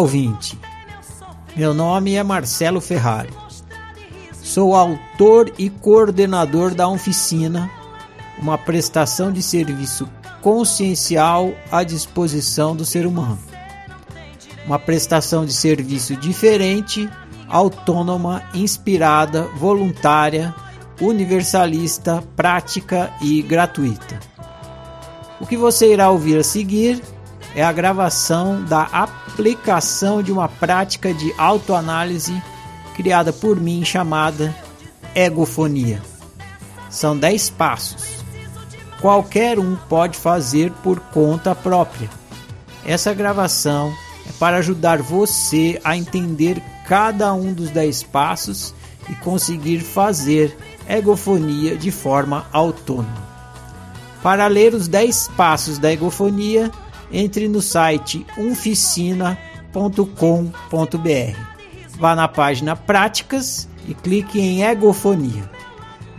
Ouvinte. Meu nome é Marcelo Ferrari. Sou autor e coordenador da Oficina, uma prestação de serviço consciencial à disposição do ser humano. Uma prestação de serviço diferente, autônoma, inspirada, voluntária, universalista, prática e gratuita. O que você irá ouvir a seguir é a gravação da aplicação de uma prática de autoanálise criada por mim chamada egofonia. São 10 passos. Qualquer um pode fazer por conta própria. Essa gravação é para ajudar você a entender cada um dos 10 passos e conseguir fazer egofonia de forma autônoma. Para ler os 10 passos da egofonia, entre no site umficina.com.br. Vá na página Práticas e clique em Egofonia.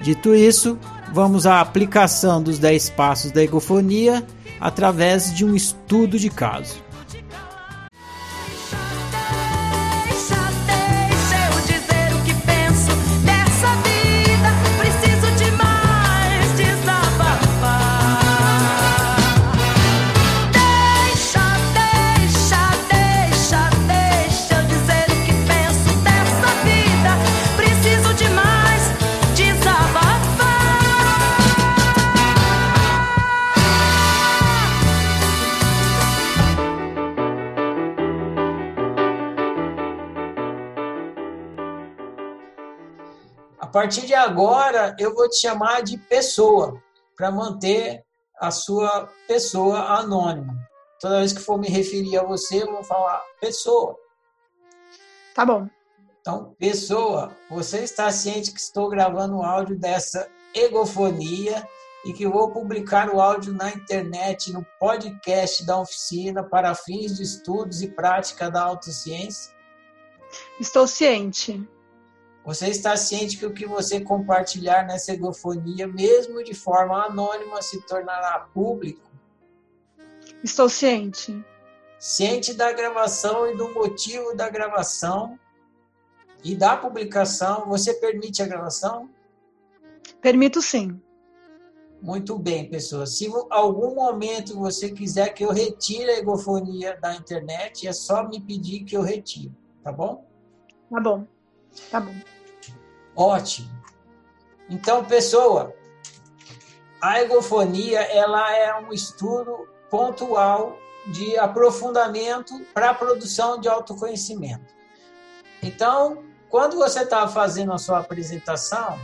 Dito isso, vamos à aplicação dos 10 passos da egofonia através de um estudo de caso. Partir de agora, eu vou te chamar de pessoa, para manter a sua pessoa anônima. Toda vez que for me referir a você, eu vou falar pessoa. Tá bom. Então, pessoa, você está ciente que estou gravando o áudio dessa egofonia e que vou publicar o áudio na internet, no podcast da oficina para fins de estudos e prática da autociência? Estou ciente. Você está ciente que o que você compartilhar nessa egofonia, mesmo de forma anônima, se tornará público? Estou ciente. Ciente da gravação e do motivo da gravação e da publicação. Você permite a gravação? Permito sim. Muito bem, pessoal. Se em algum momento você quiser que eu retire a egofonia da internet, é só me pedir que eu retire, tá bom? Tá bom. Tá bom. Ótimo. Então, pessoa, a egofonia ela é um estudo pontual de aprofundamento para a produção de autoconhecimento. Então, quando você estava fazendo a sua apresentação,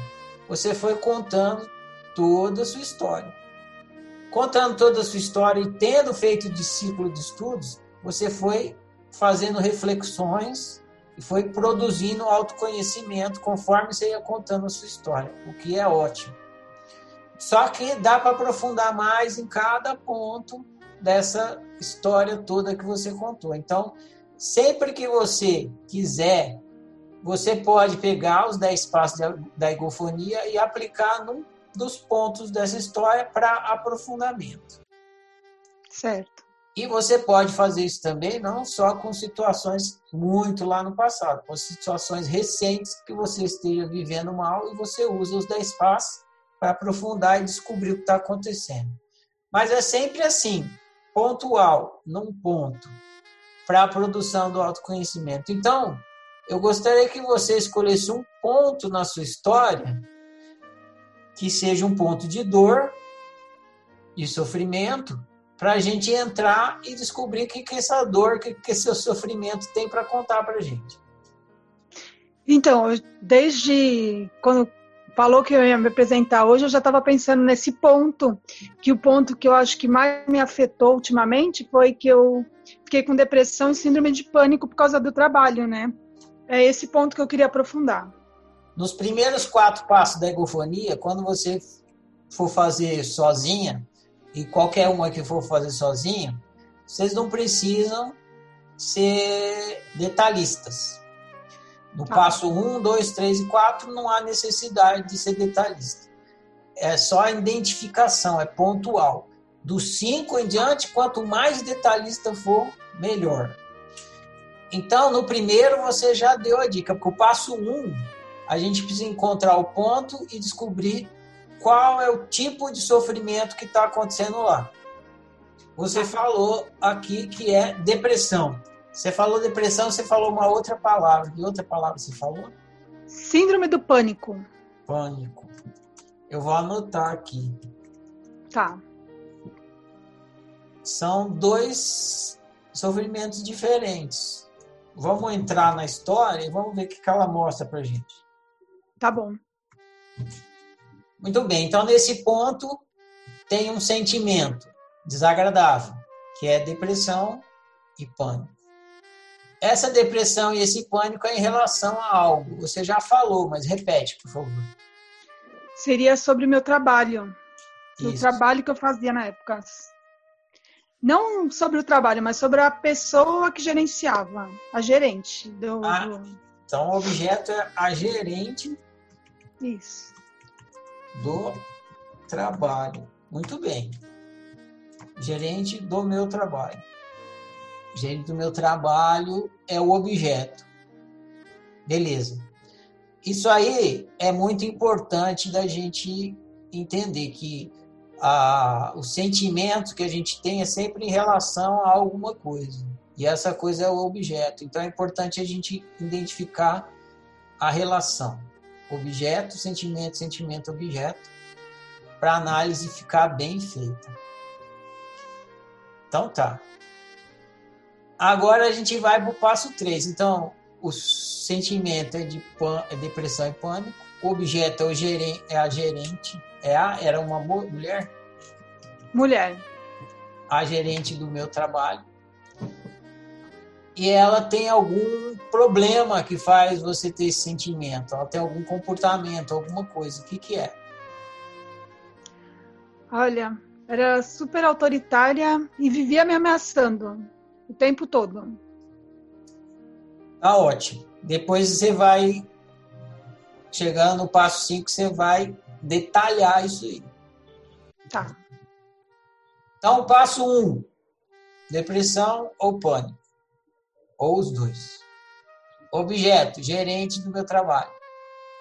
você foi contando toda a sua história. Contando toda a sua história e tendo feito de ciclo de estudos, você foi fazendo reflexões e foi produzindo autoconhecimento conforme você ia contando a sua história, o que é ótimo. Só que dá para aprofundar mais em cada ponto dessa história toda que você contou. Então, sempre que você quiser, você pode pegar os 10 passos da egofonia e aplicar num dos pontos dessa história para aprofundamento. Certo. E você pode fazer isso também não só com situações muito lá no passado, com situações recentes que você esteja vivendo mal e você usa os 10 passos para aprofundar e descobrir o que está acontecendo. Mas é sempre assim, pontual, num ponto, para a produção do autoconhecimento. Então, eu gostaria que você escolhesse um ponto na sua história que seja um ponto de dor e sofrimento para a gente entrar e descobrir o que, que essa dor, o que, que esse sofrimento tem para contar para a gente. Então, desde quando falou que eu ia me apresentar hoje, eu já estava pensando nesse ponto, que o ponto que eu acho que mais me afetou ultimamente foi que eu fiquei com depressão e síndrome de pânico por causa do trabalho, né? É esse ponto que eu queria aprofundar. Nos primeiros quatro passos da egofonia, quando você for fazer sozinha, e qualquer uma que for fazer sozinho, vocês não precisam ser detalhistas. No ah. passo 1, 2, 3 e 4 não há necessidade de ser detalhista. É só a identificação, é pontual. Do 5 em diante, quanto mais detalhista for, melhor. Então, no primeiro você já deu a dica, porque o passo um, a gente precisa encontrar o ponto e descobrir qual é o tipo de sofrimento que está acontecendo lá. Você falou aqui que é depressão. Você falou depressão, você falou uma outra palavra. Que outra palavra você falou? Síndrome do pânico. Pânico. Eu vou anotar aqui. Tá. São dois sofrimentos diferentes. Vamos entrar na história e vamos ver o que ela mostra pra gente. Tá bom. Muito bem. Então, nesse ponto, tem um sentimento desagradável, que é depressão e pânico. Essa depressão e esse pânico é em relação a algo. Você já falou, mas repete, por favor. Seria sobre o meu trabalho. Isso. O trabalho que eu fazia na época. Não sobre o trabalho, mas sobre a pessoa que gerenciava, a gerente. Do, ah. Então, o objeto é a gerente Isso. Do trabalho. Muito bem. Gerente do meu trabalho. Gerente do meu trabalho é o objeto. Beleza. Isso aí é muito importante da gente entender que a, o sentimento que a gente tem é sempre em relação a alguma coisa. E essa coisa é o objeto. Então é importante a gente identificar a relação. Objeto, sentimento, sentimento, objeto, para a análise ficar bem feita. Então tá. Agora a gente vai para o passo 3. Então, o sentimento é de pan, é depressão e pânico. O objeto é, o gerente, é a gerente. É a, era uma mulher? Mulher. A gerente do meu trabalho. E ela tem algum problema que faz você ter esse sentimento. Ela tem algum comportamento, alguma coisa. O que, que é? Olha, era super autoritária e vivia me ameaçando o tempo todo. Tá ótimo. Depois você vai chegando no passo 5, você vai detalhar isso aí. Tá. Então, passo 1, um, depressão ou pânico. Ou os dois. Objeto, gerente do meu trabalho.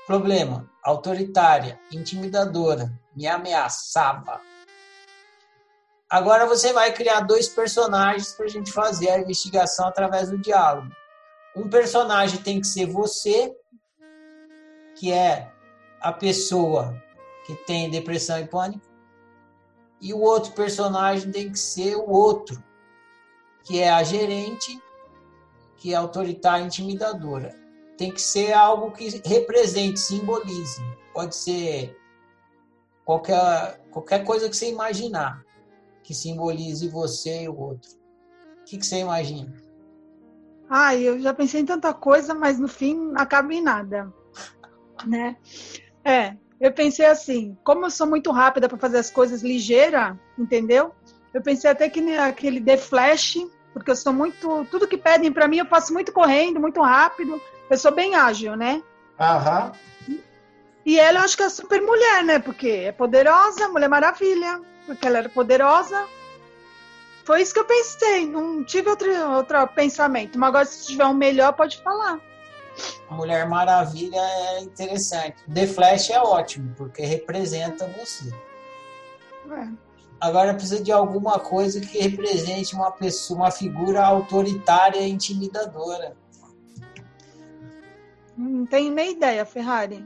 Problema, autoritária, intimidadora, me ameaçava. Agora você vai criar dois personagens para a gente fazer a investigação através do diálogo. Um personagem tem que ser você, que é a pessoa que tem depressão e pânico, e o outro personagem tem que ser o outro, que é a gerente, que é autoritária e intimidadora. Tem que ser algo que represente, simbolize. Pode ser qualquer, qualquer coisa que você imaginar que simbolize você e o outro. O que, que você imagina? Ah, eu já pensei em tanta coisa, mas no fim acaba em nada, né? É, eu pensei assim, como eu sou muito rápida para fazer as coisas ligeira, entendeu? Eu pensei até que aquele The Flash, porque eu sou muito, tudo que pedem para mim eu faço muito correndo, muito rápido. Eu sou bem ágil, né? Aham. E ela eu acho que é super mulher, né? Porque é poderosa, Mulher Maravilha porque ela era poderosa. Foi isso que eu pensei, não tive outro, outro pensamento. Mas agora, se tiver um melhor, pode falar. A Mulher Maravilha é interessante. The Flash é ótimo, porque representa você. É. Agora precisa de alguma coisa que represente uma pessoa, uma figura autoritária e intimidadora. Não tenho nem ideia, Ferrari.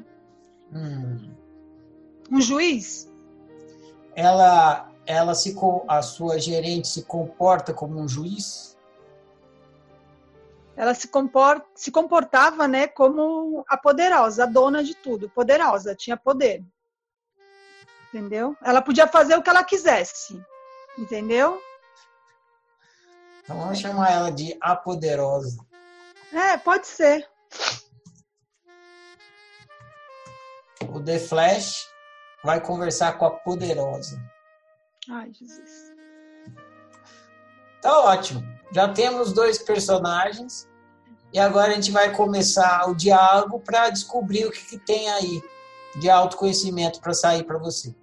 Hum. Um juiz? ela, ela se, a sua gerente se comporta como um juiz? Ela se, comporta, se comportava, né, como a poderosa, a dona de tudo, poderosa, tinha poder. Entendeu? Ela podia fazer o que ela quisesse. Entendeu? Então vamos chamar ela de a poderosa. É, pode ser. O The Flash vai conversar com a poderosa. Ai, Jesus. Tá ótimo. Já temos dois personagens e agora a gente vai começar o diálogo para descobrir o que, que, tem aí de autoconhecimento para sair para você.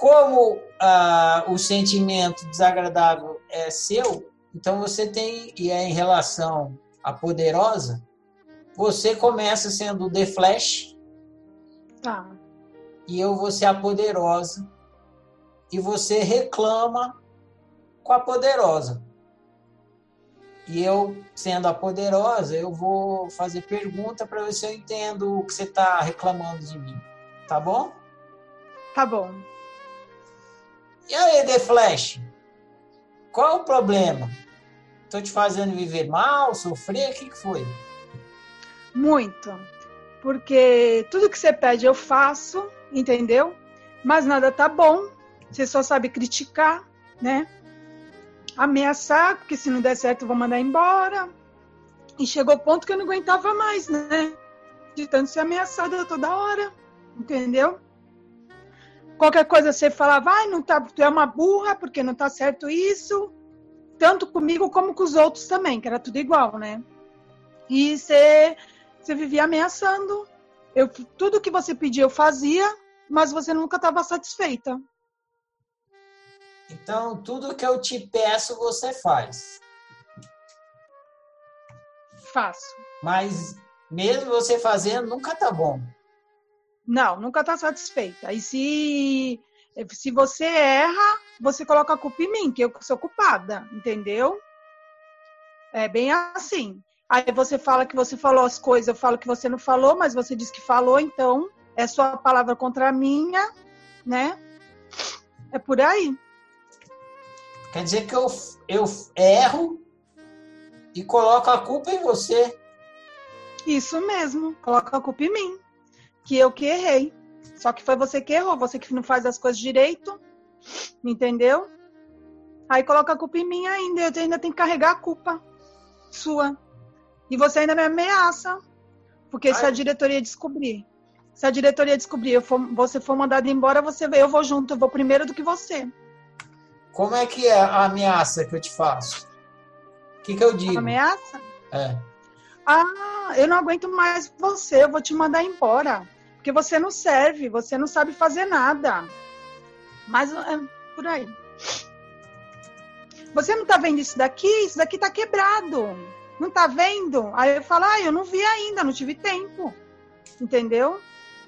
Como ah, o sentimento desagradável é seu, Então você tem, e é em relação à poderosa, você começa sendo o The Flash. Tá. E eu vou ser a poderosa. E você reclama com a poderosa. E eu, sendo a poderosa, eu vou fazer pergunta para ver se eu entendo o que você está reclamando de mim. Tá bom? Tá bom. E aí, The Flash? Qual o problema? Tô te fazendo viver mal, sofrer? O que, que foi? Muito. Porque tudo que você pede eu faço, entendeu? Mas nada tá bom. Você só sabe criticar, né? Ameaçar, porque se não der certo eu vou mandar embora. E chegou o ponto que eu não aguentava mais, né? De tanto ser ameaçada toda hora, entendeu? Qualquer coisa você falava, vai, não tá, tu é uma burra porque não tá certo isso. Tanto comigo como com os outros também, que era tudo igual, né? E você, você vivia ameaçando. Eu, tudo que você pedia eu fazia, mas você nunca estava satisfeita. Então, tudo que eu te peço, você faz. Faço. Mas mesmo você fazendo, nunca tá bom. Não, nunca está satisfeita. E se, se você erra, você coloca a culpa em mim, que eu sou culpada, entendeu? É bem assim. Aí você fala que você falou as coisas, eu falo que você não falou, mas você disse que falou, então é sua palavra contra a minha, né? É por aí. Quer dizer que eu, eu erro e coloco a culpa em você. Isso mesmo, coloca a culpa em mim que eu que errei. Só que foi você que errou, você que não faz as coisas direito, entendeu? Aí coloca a culpa em mim ainda, eu ainda tenho que carregar a culpa sua. E você ainda me ameaça, porque Ai. se a diretoria descobrir, se a diretoria descobrir, eu for, você for mandado embora, você eu vou junto, eu vou primeiro do que você. Como é que é a ameaça que eu te faço? O que, que eu digo? ameaça? É. Ah, eu não aguento mais você, eu vou te mandar embora. Porque você não serve, você não sabe fazer nada. Mas é por aí. Você não tá vendo isso daqui? Isso daqui tá quebrado. Não tá vendo? Aí eu falo, ah, eu não vi ainda, não tive tempo. Entendeu?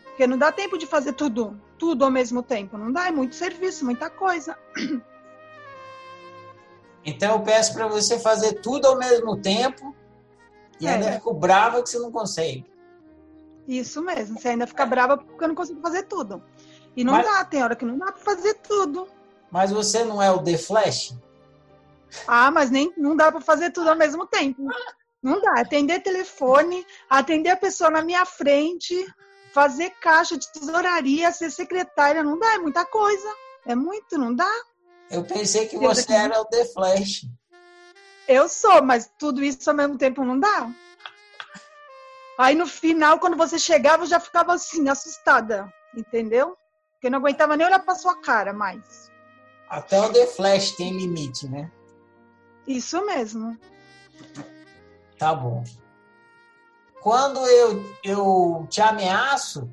Porque não dá tempo de fazer tudo, tudo ao mesmo tempo. Não dá, é muito serviço, muita coisa. Então eu peço para você fazer tudo ao mesmo tempo e é. ainda fico brava que você não consegue. Isso mesmo, você ainda fica brava porque eu não consigo fazer tudo. E não Mas... dá, tem hora que não dá para fazer tudo. Mas você não é o The Flash? Ah, mas nem não dá para fazer tudo ao mesmo tempo. Não dá. Atender telefone, atender a pessoa na minha frente, fazer caixa de tesouraria, ser secretária, não dá, é muita coisa. É muito, não dá. Eu pensei que você era o The Flash. Eu sou, mas tudo isso ao mesmo tempo não dá. Aí no final, quando você chegava, eu já ficava assim, assustada, entendeu? Porque eu não aguentava nem olhar pra sua cara mais. Até o The Flash tem limite, né? Isso mesmo. Tá bom. Quando eu, eu te ameaço.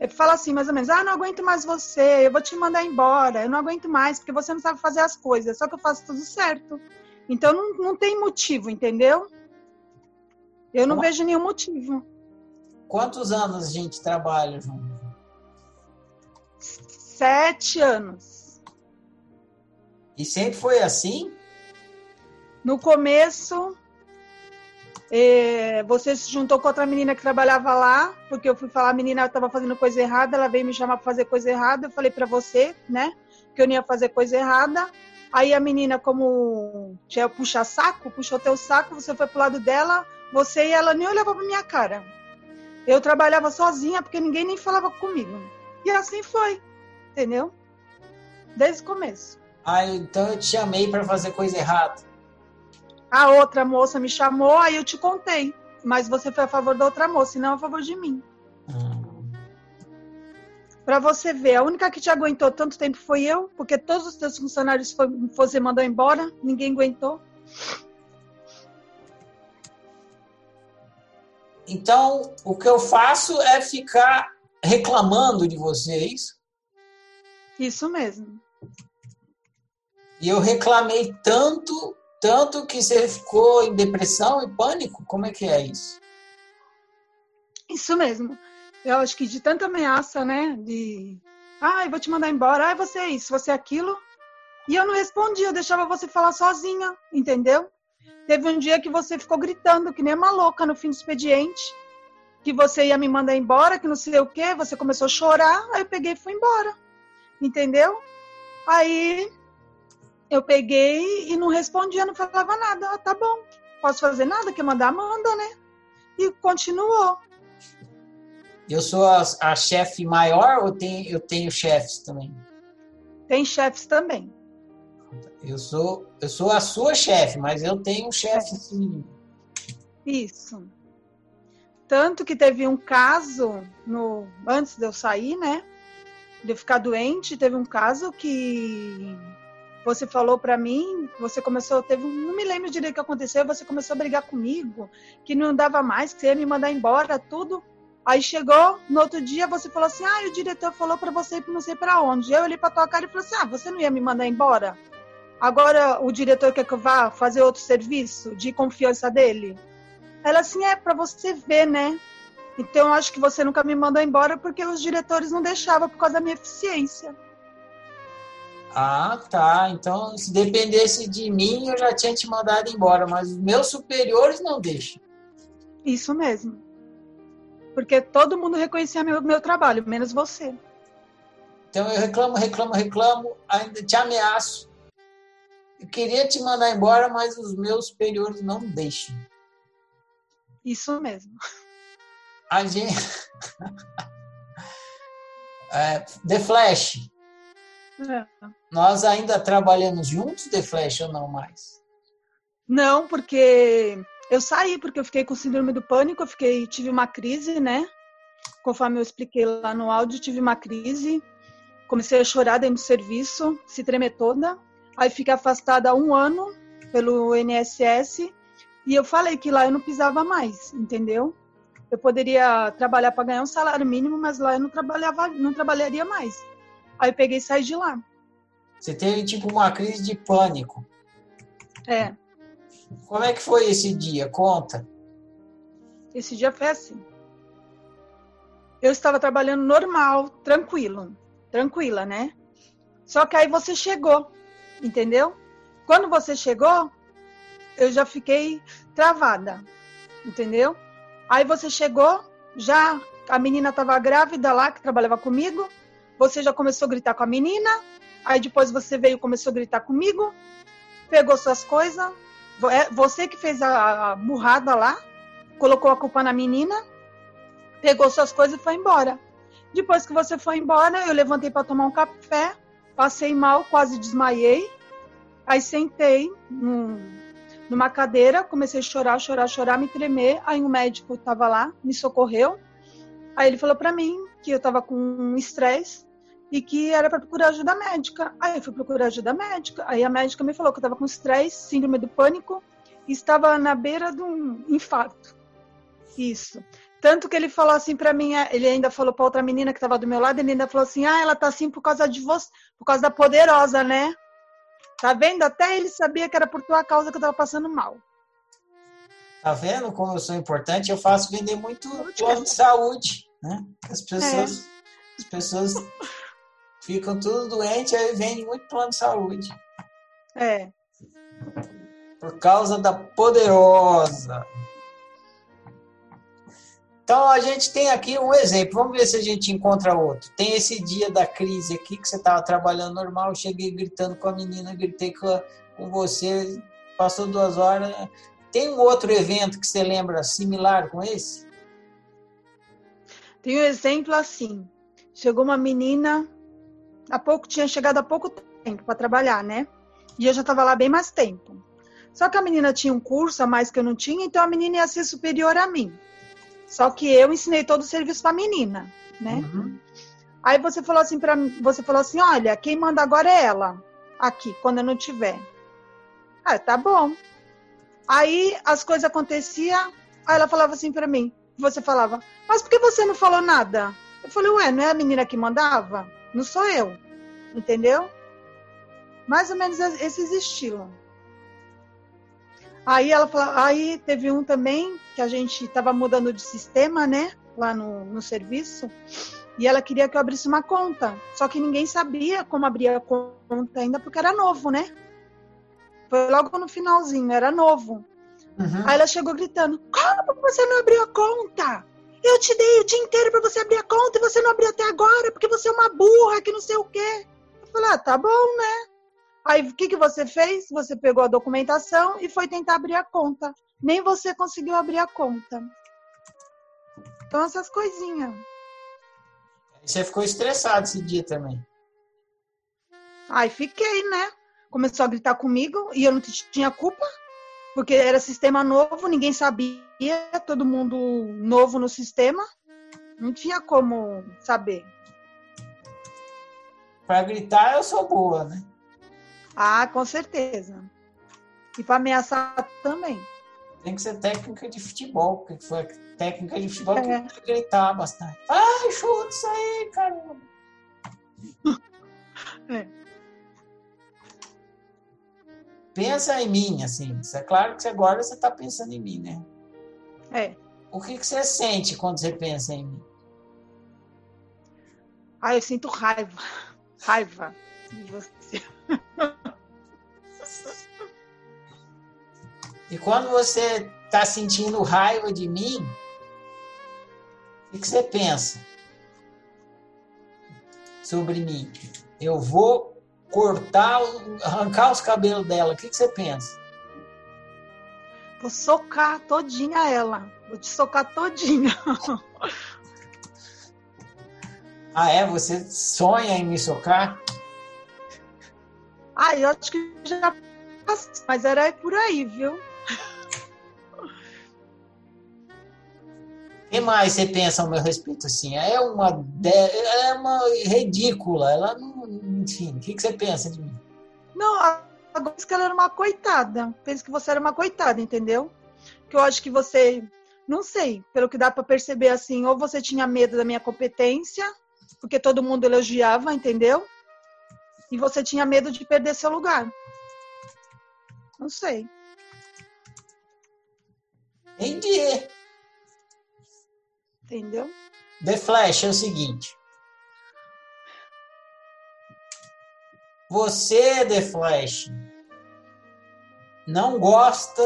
Ele fala assim, mais ou menos: ah, não aguento mais você, eu vou te mandar embora, eu não aguento mais, porque você não sabe fazer as coisas, só que eu faço tudo certo. Então não, não tem motivo, entendeu? Eu não vejo nenhum motivo. Quantos anos a gente trabalha junto? Sete anos. E sempre foi assim? No começo, é, você se juntou com outra menina que trabalhava lá, porque eu fui falar, a menina estava fazendo coisa errada, ela veio me chamar para fazer coisa errada, eu falei para você, né, que eu não ia fazer coisa errada. Aí a menina, como tinha puxa saco, puxou teu saco, você foi pro lado dela, você e ela nem olhava pra minha cara. Eu trabalhava sozinha porque ninguém nem falava comigo. E assim foi, entendeu? Desde o começo. Ah, então eu te chamei para fazer coisa errada. A outra moça me chamou, aí eu te contei. Mas você foi a favor da outra moça e não a favor de mim. Hum. Para você ver, a única que te aguentou tanto tempo foi eu, porque todos os teus funcionários foi, você mandou embora, ninguém aguentou. Então, o que eu faço é ficar reclamando de você, é isso? Mesmo. E eu reclamei tanto Tanto que você ficou em depressão e pânico? Como é que é isso? Isso mesmo. Eu acho que de tanta ameaça, né? De. Ai, vou te mandar embora. Ai, você é isso, você é aquilo. E eu não respondia, eu deixava você falar sozinha, entendeu? Teve um dia que você ficou gritando, que nem uma louca no fim do expediente, que você ia me mandar embora, que não sei o quê, você começou a chorar, aí eu peguei e fui embora. Entendeu? Aí eu peguei e não respondia, não falava nada. Ah, tá bom, posso fazer nada, quer mandar, manda, né? E continuou. Eu sou a, a chefe maior ou tem, eu tenho chefes também? Tem chefes também. Eu sou, eu sou a sua chefe, mas eu tenho um chefe sim. Isso. Tanto que teve um caso no antes de eu sair, né? De eu ficar doente, teve um caso que você falou para mim, você começou, teve, não me lembro direito o que aconteceu, você começou a brigar comigo, que não dava mais, que você ia me mandar embora, tudo. Aí chegou, no outro dia você falou assim: "Ah, o diretor falou para você ir não sei para onde". Eu olhei para tua cara e falei assim: "Ah, você não ia me mandar embora?" Agora o diretor quer que eu vá fazer outro serviço de confiança dele? Ela assim, é para você ver, né? Então acho que você nunca me mandou embora porque os diretores não deixavam por causa da minha eficiência. Ah, tá. Então, se dependesse de mim, eu já tinha te mandado embora, mas os meus superiores não deixam. Isso mesmo. Porque todo mundo reconhecia meu, meu trabalho, menos você. Então eu reclamo, reclamo, reclamo, ainda te ameaço. Eu queria te mandar embora, mas os meus superiores não deixam. Isso mesmo. A gente. é, The Flash. É. Nós ainda trabalhamos juntos, The Flash, ou não mais? Não, porque eu saí, porque eu fiquei com síndrome do pânico, eu fiquei, tive uma crise, né? Conforme eu expliquei lá no áudio, tive uma crise. Comecei a chorar dentro do serviço, se tremer toda. Aí fiquei afastada há um ano pelo INSS e eu falei que lá eu não pisava mais, entendeu? Eu poderia trabalhar para ganhar um salário mínimo, mas lá eu não trabalhava, não trabalharia mais. Aí eu peguei e saí de lá. Você teve tipo uma crise de pânico. É. Como é que foi esse dia? Conta. Esse dia foi assim. Eu estava trabalhando normal, tranquilo, tranquila, né? Só que aí você chegou entendeu? Quando você chegou, eu já fiquei travada, entendeu? Aí você chegou, já a menina estava grávida lá, que trabalhava comigo, você já começou a gritar com a menina, aí depois você veio começou a gritar comigo, pegou suas coisas, é, você que fez a burrada lá, colocou a culpa na menina, pegou suas coisas e foi embora. Depois que você foi embora, eu levantei para tomar um café, Passei mal, quase desmaiei. Aí sentei num, numa cadeira, comecei a chorar, chorar, chorar, me tremer. Aí um médico estava lá, me socorreu. Aí ele falou para mim que eu estava com estresse e que era para procurar ajuda médica. Aí eu fui procurar ajuda médica. Aí a médica me falou que eu estava com estresse, síndrome do pânico e estava na beira de um infarto. Isso. Tanto que ele falou assim para mim, é, ele ainda falou para outra menina que estava do meu lado, ele ainda falou assim: "Ah, ela tá assim por causa de você, por causa da poderosa, né? Tá vendo? Até ele sabia que era por tua causa que eu tava passando mal." Tá vendo como eu sou importante? Eu faço vender muito plano de saúde, né? As pessoas, é. as pessoas ficam tudo doentes aí vende muito plano de saúde. É. Por causa da poderosa. Então a gente tem aqui um exemplo. Vamos ver se a gente encontra outro. Tem esse dia da crise aqui que você estava trabalhando normal, cheguei gritando com a menina, gritei com, com você, passou duas horas. Tem um outro evento que você lembra similar com esse? Tem um exemplo assim. Chegou uma menina, há pouco tinha chegado há pouco tempo para trabalhar, né? E eu já estava lá bem mais tempo. Só que a menina tinha um curso a mais que eu não tinha, então a menina ia ser superior a mim. Só que eu ensinei todo o serviço para menina, né? Uhum. Aí você falou assim para você falou assim, olha, quem manda agora é ela, aqui, quando eu não tiver. Ah, tá bom. Aí as coisas aconteciam, aí ela falava assim para mim, você falava, mas por que você não falou nada? Eu falei, ué, não é a menina que mandava? Não sou eu, entendeu? Mais ou menos esses estilos. Aí ela falou, aí teve um também que a gente estava mudando de sistema, né? Lá no, no serviço. E ela queria que eu abrisse uma conta. Só que ninguém sabia como abrir a conta ainda, porque era novo, né? Foi logo no finalzinho, era novo. Uhum. Aí ela chegou gritando: Como você não abriu a conta? Eu te dei o dia inteiro para você abrir a conta e você não abriu até agora porque você é uma burra que não sei o quê. Eu falei: Ah, tá bom, né? Aí o que, que você fez? Você pegou a documentação e foi tentar abrir a conta. Nem você conseguiu abrir a conta. Então, essas coisinhas. Você ficou estressado esse dia também. Ai, fiquei, né? Começou a gritar comigo e eu não tinha culpa, porque era sistema novo, ninguém sabia, todo mundo novo no sistema. Não tinha como saber. Para gritar, eu sou boa, né? Ah, com certeza. E para ameaçar também. Tem que ser técnica de futebol, porque foi técnica de futebol é. que gritar bastante. Ai, chuta isso aí, caramba. É. Pensa em mim, assim. É claro que agora você está pensando em mim, né? É. O que, que você sente quando você pensa em mim? Ah, eu sinto raiva. Raiva de você. E quando você está sentindo raiva de mim, o que, você pensa sobre mim? Eu vou cortar, arrancar os cabelos dela. O que, que você pensa? Vou socar todinha ela. Vou te socar todinha. ah, é? Você sonha em me socar? Ah, eu acho que já passou, mas era por aí, viu? Que mais você pensa ao meu respeito assim? É uma, é uma ridícula. Ela não, enfim, o que, que você pensa de mim? Não, agora que ela era uma coitada. Penso que você era uma coitada, entendeu? Que eu acho que você, não sei, pelo que dá para perceber assim, ou você tinha medo da minha competência, porque todo mundo elogiava, entendeu? E você tinha medo de perder seu lugar. Não sei. Entendi. Entendeu? The Flash é o seguinte. Você, The Flash, não gosta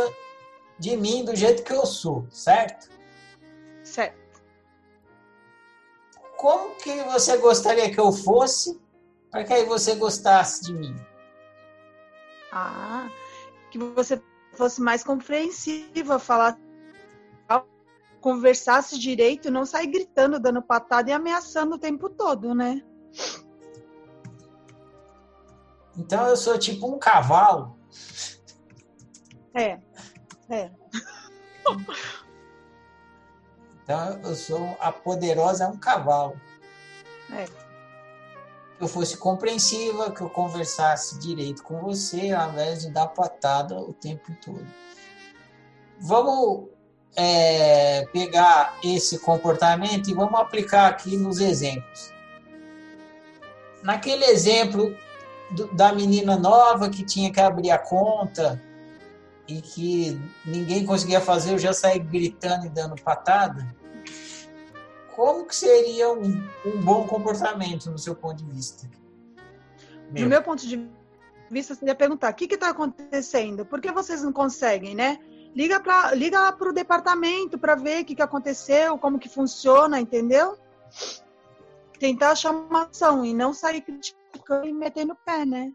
de mim do jeito que eu sou, certo? Certo. Como que você gostaria que eu fosse para que aí você gostasse de mim? Ah, que você fosse mais compreensiva, falar conversasse direito, não sair gritando, dando patada e ameaçando o tempo todo, né? Então eu sou tipo um cavalo. É, é. Então eu sou a poderosa é um cavalo. É. Que eu fosse compreensiva, que eu conversasse direito com você, ao invés de dar patada o tempo todo. Vamos é, pegar esse comportamento e vamos aplicar aqui nos exemplos. Naquele exemplo do, da menina nova que tinha que abrir a conta e que ninguém conseguia fazer, eu já saí gritando e dando patada. Como que seria um, um bom comportamento no seu ponto de vista? Meu. No meu ponto de vista, seria perguntar: o que está acontecendo? Por que vocês não conseguem, né? Liga para liga o departamento para ver o que, que aconteceu, como que funciona, entendeu? Tentar chamar ação e não sair criticando e metendo o pé, né?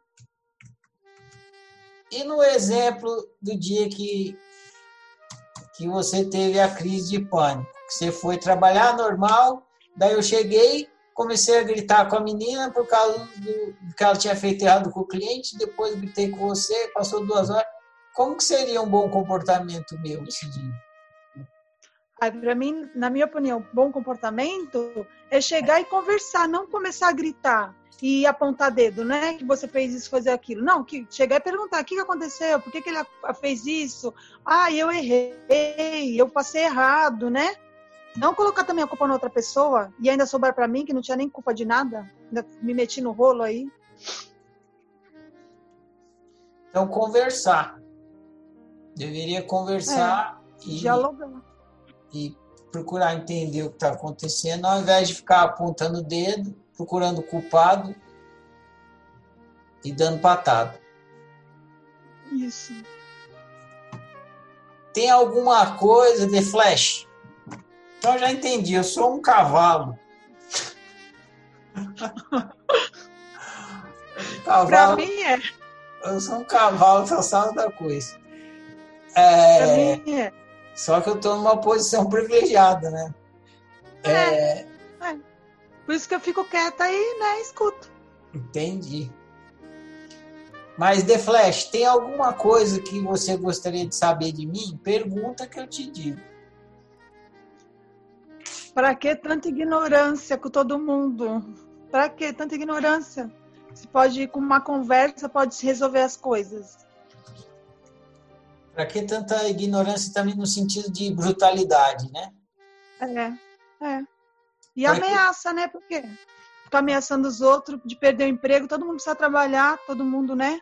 E no exemplo do dia que, que você teve a crise de pânico, que você foi trabalhar normal, daí eu cheguei, comecei a gritar com a menina por causa do que ela tinha feito errado com o cliente, depois gritei com você, passou duas horas. Como que seria um bom comportamento meu esse dia? Para mim, na minha opinião, bom comportamento é chegar e conversar, não começar a gritar e apontar dedo, né? Que você fez isso, fazer aquilo. Não, que chegar e perguntar: o que aconteceu? Por que, que ele fez isso? Ah, eu errei, eu passei errado, né? Não colocar também a culpa na outra pessoa e ainda sobrar para mim que não tinha nem culpa de nada, ainda me meti no rolo aí. Então, conversar. Deveria conversar é, e dialogar. E procurar entender o que está acontecendo, ao invés de ficar apontando o dedo, procurando o culpado e dando patada. Isso. Tem alguma coisa de flash? Então eu já entendi, eu sou um cavalo. cavalo. Pra mim é. Eu sou um cavalo, só sabe da coisa. É, é. Só que eu estou numa posição privilegiada, né? É, é... é. Por isso que eu fico quieta e né, escuto. Entendi. Mas, The Flash, tem alguma coisa que você gostaria de saber de mim? Pergunta que eu te digo. Para que tanta ignorância com todo mundo? Para que tanta ignorância? Se pode ir com uma conversa, pode resolver as coisas. Para que tanta ignorância também no sentido de brutalidade, né? É, é. E pra ameaça, que... né? Porque ficar ameaçando os outros de perder o emprego, todo mundo precisa trabalhar, todo mundo, né?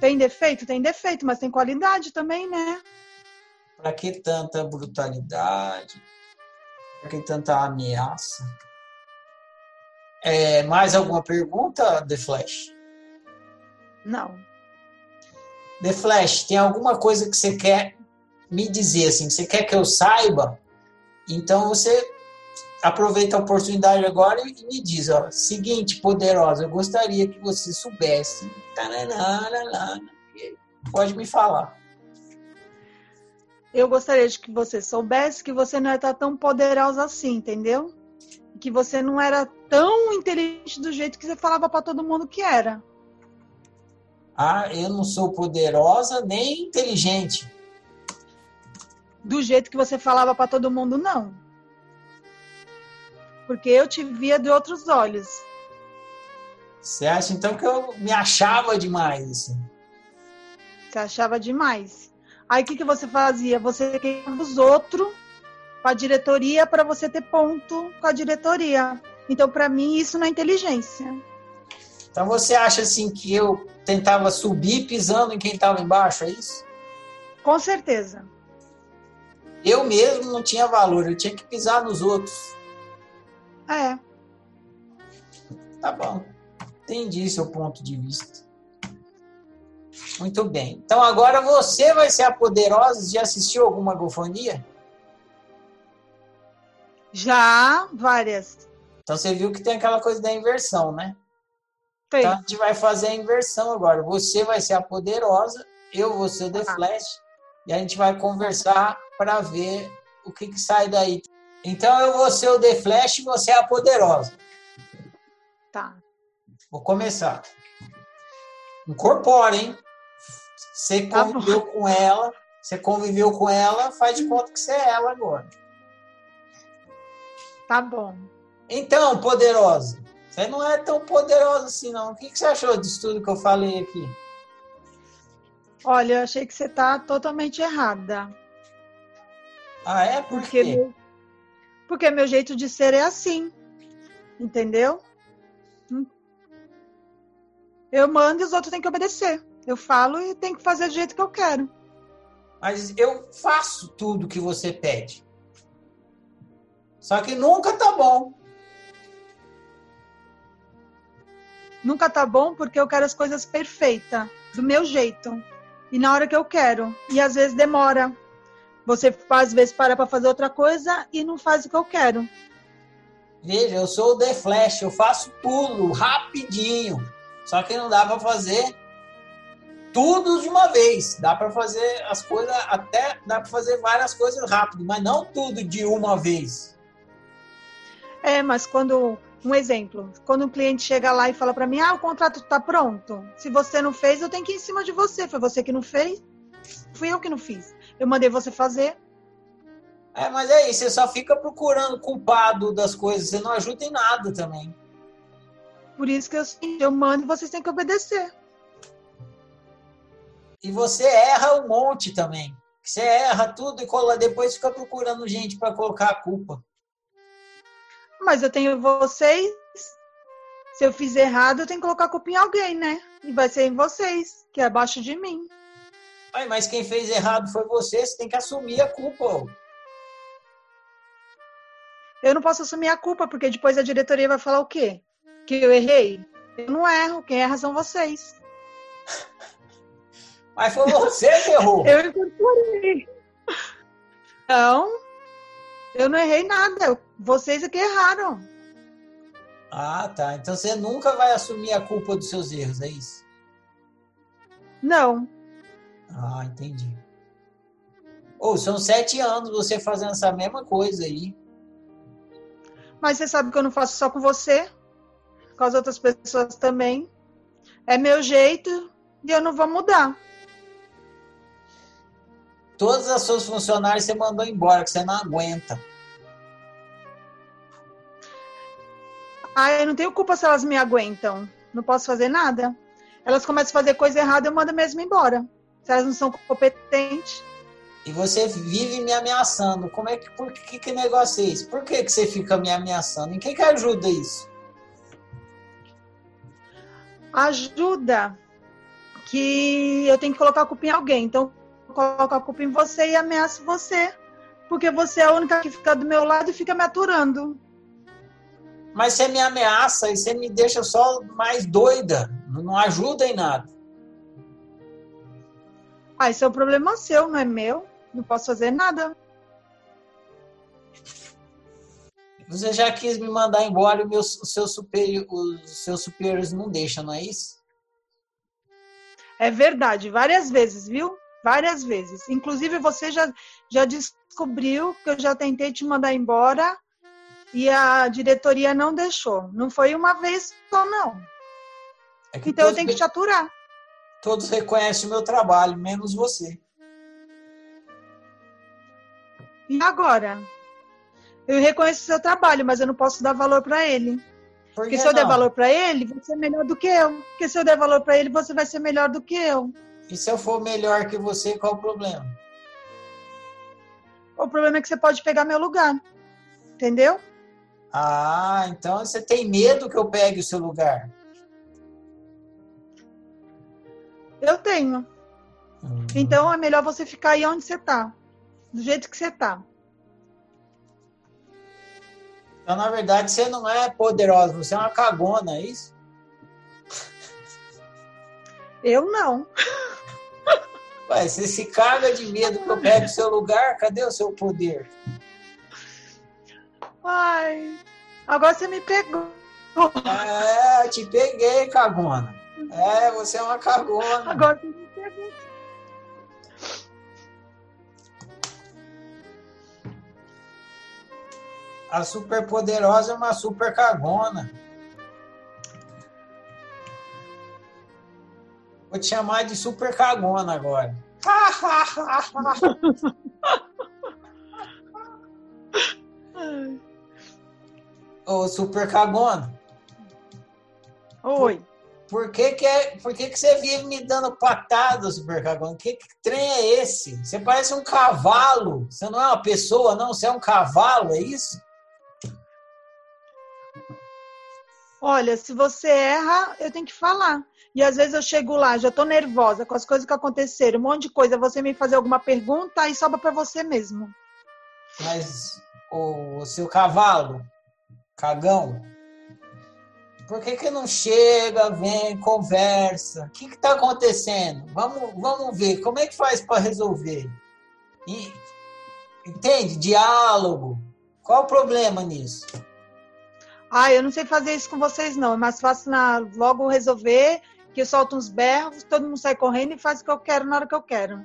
Tem defeito? Tem defeito, mas tem qualidade também, né? Para que tanta brutalidade? Para que tanta ameaça? É, mais alguma pergunta, The Flash? Não. The Flash, tem alguma coisa que você quer me dizer assim, você quer que eu saiba? Então você aproveita a oportunidade agora e me diz, ó, seguinte, poderosa, eu gostaria que você soubesse. Pode me falar. Eu gostaria de que você soubesse que você não é tão poderosa assim, entendeu? Que você não era tão inteligente do jeito que você falava para todo mundo que era. Ah, eu não sou poderosa nem inteligente. Do jeito que você falava para todo mundo, não. Porque eu te via de outros olhos. Você acha então que eu me achava demais? Assim? Você achava demais. Aí o que, que você fazia? Você queimava os outros com a diretoria para você ter ponto com a diretoria. Então, para mim, isso não é inteligência. Então você acha assim que eu tentava subir pisando em quem estava embaixo, é isso? Com certeza. Eu mesmo não tinha valor, eu tinha que pisar nos outros. É. Tá bom. Entendi seu ponto de vista. Muito bem. Então agora você vai ser a poderosa. Já assistiu alguma gofonia? Já, várias. Então você viu que tem aquela coisa da inversão, né? Então a gente vai fazer a inversão agora. Você vai ser a poderosa, eu vou ser o The Flash, e a gente vai conversar para ver o que, que sai daí. Então eu vou ser o The Flash e você é a poderosa. Tá. Vou começar. Incorpora, hein? Você tá conviveu tá com ela, você conviveu com ela, faz de conta que você é ela agora. Tá bom. Então, poderosa, você não é tão poderosa assim, não. O que, você achou disso tudo que eu falei aqui? Olha, eu achei que você tá totalmente errada. Ah, é? Por porque quê? Meu, porque meu jeito de ser é assim. Entendeu? Hum. Eu mando e os outros têm que obedecer. Eu falo e tem que fazer do jeito que eu quero. Mas eu faço tudo que você pede. Só que nunca tá bom. Nunca tá bom porque eu quero as coisas perfeitas, do meu jeito. E na hora que eu quero. E às vezes demora. Você às vezes para para fazer outra coisa e não faz o que eu quero. Veja, eu sou o The Flash, eu faço tudo rapidinho. Só que não dá para fazer tudo de uma vez. Dá para fazer as coisas até dá para fazer várias coisas rápido, mas não tudo de uma vez. É, mas quando um exemplo, quando um cliente chega lá e fala para mim: "Ah, o contrato está pronto. Se você não fez, eu tenho que ir em cima de você. Foi você que não fez? Fui eu que não fiz. Eu mandei você fazer. É, mas é isso, você só fica procurando culpado das coisas, você não ajuda em nada também. Por isso que eu, eu mando e vocês têm que obedecer. E você erra um monte também. Você erra tudo e depois fica procurando gente para colocar a culpa. Mas eu tenho vocês. Se eu fiz errado, eu tenho que colocar a culpa em alguém, né? E vai ser em vocês, que é abaixo de mim. Ai, mas quem fez errado foi você, você tem que assumir a culpa. Eu não posso assumir a culpa, porque depois a diretoria vai falar o quê? Que eu errei? Eu não erro, quem erra são vocês. Mas foi você que errou. eu incorporei. Não, eu não errei nada. Vocês é que erraram. Ah, tá. Então você nunca vai assumir a culpa dos seus erros, é isso? Não. Ah, entendi. Ou oh, são sete anos você fazendo essa mesma coisa aí. Mas você sabe que eu não faço só com você, com as outras pessoas também. É meu jeito e eu não vou mudar. Todas as suas funcionárias você mandou embora, que você não aguenta. Ah, eu não tenho culpa se elas me aguentam. Não posso fazer nada. Elas começam a fazer coisa errada, eu mando mesmo embora. Se elas não são competentes. E você vive me ameaçando. Como é que, por que, que negócio é esse? Por que, que você fica me ameaçando? Em que, que ajuda isso? Ajuda que eu tenho que colocar a culpa em alguém. Então, eu coloco a culpa em você e ameaço você. Porque você é a única que fica do meu lado e fica me aturando. Mas você me ameaça e você me deixa só mais doida. Não ajuda em nada. Ah, isso é um problema seu, não é meu. Não posso fazer nada. Você já quis me mandar embora e meus, os, seus os seus superiores não deixam, não é isso? É verdade, várias vezes, viu? Várias vezes. Inclusive, você já, já descobriu que eu já tentei te mandar embora e a diretoria não deixou. Não foi uma vez só, não. É então eu tenho que te aturar. Todos reconhecem o meu trabalho, menos você. E agora? Eu reconheço o seu trabalho, mas eu não posso dar valor para ele. Por Porque se eu não? der valor para ele, você é melhor do que eu. Porque se eu der valor para ele, você vai ser melhor do que eu. E se eu for melhor que você, qual o problema? O problema é que você pode pegar meu lugar. Entendeu? Ah, então você tem medo que eu pegue o seu lugar? Eu tenho. Hum. Então é melhor você ficar aí onde você está, do jeito que você está. Então, na verdade, você não é poderosa, você é uma cagona, é isso? Eu não. Ué, você se caga de medo que eu pegue o seu lugar, cadê o seu poder? Ai, agora você me pegou. É, te peguei, cagona. É, você é uma cagona. Agora você me pegou. A super poderosa é uma super cagona. Vou te chamar de super cagona agora. Ô, super cagona. Oi. Por, por, que que, é, por que que você vive me dando patada, super cagona? Que, que trem é esse? Você parece um cavalo. Você não é uma pessoa, não. Você é um cavalo, é isso? Olha, se você erra, eu tenho que falar. E às vezes eu chego lá, já tô nervosa com as coisas que aconteceram, um monte de coisa, você me fazer alguma pergunta e sobra para você mesmo. Mas o, o seu cavalo, Cagão, por que, que não chega, vem, conversa? O que está acontecendo? Vamos, vamos ver, como é que faz para resolver? E, entende? Diálogo. Qual o problema nisso? Ah, eu não sei fazer isso com vocês, não. É mais fácil na, logo resolver, que eu solto uns berros, todo mundo sai correndo e faz o que eu quero na hora que eu quero.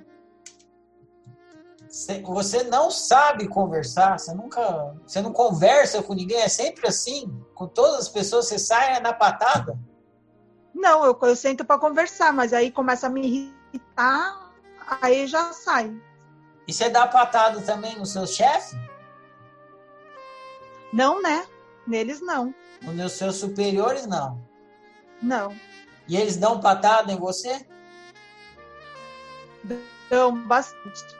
Você não sabe conversar, você nunca. Você não conversa com ninguém, é sempre assim? Com todas as pessoas, você sai na patada? Não, eu, eu sento para conversar, mas aí começa a me irritar, aí já sai. E você dá patada também no seu chefe? Não, né? Neles não. Nos seus superiores, não? Não. E eles dão patada em você? Dão bastante.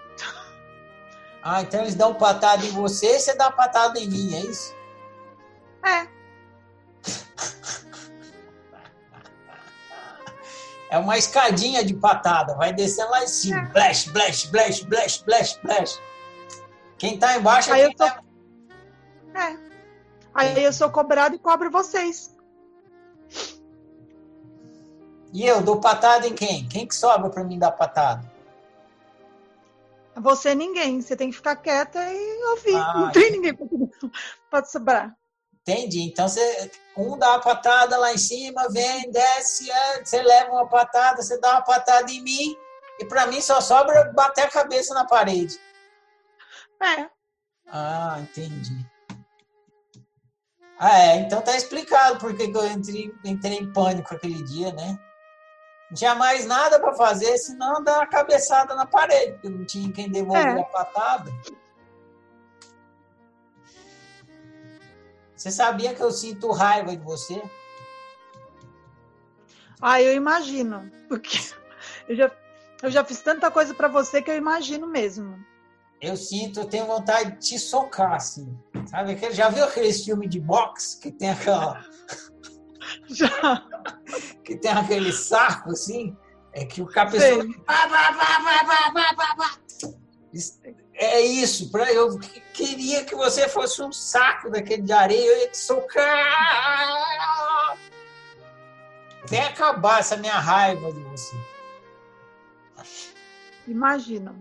Ah, então eles dão patada em você e você dá patada em mim, é isso? É. É uma escadinha de patada, vai descendo lá em cima. É. Blash, blash, blash, blash, blash, blash. Quem tá embaixo é Aí quem eu tô... tá... É. Aí eu sou cobrado e cobro vocês. E eu dou patada em quem? Quem que sobra para mim dar patada? Você ninguém. Você tem que ficar quieta e ouvir. Ah, não tem ninguém para sobrar. Entendi. Então você um dá uma patada lá em cima, vem, desce, é, você leva uma patada, você dá uma patada em mim e para mim só sobra bater a cabeça na parede. É. Ah, entendi. Ah, é. Então tá explicado porque eu entrei, entrei em pânico aquele dia, né? Não tinha mais nada para fazer, senão dar uma cabeçada na parede, porque não tinha quem devolver é. a patada. Você sabia que eu sinto raiva de você? Ah, eu imagino. Porque eu já, eu já fiz tanta coisa para você que eu imagino mesmo. Eu sinto, eu tenho vontade de te socar, assim. Sabe? Já viu aqueles filmes de boxe que tem aquela. Já. Que tem aquele saco, assim? É que o cabeção. É isso, pra, eu queria que você fosse um saco daquele de areia, eu ia te socar. Até acabar essa minha raiva de você. Imagina.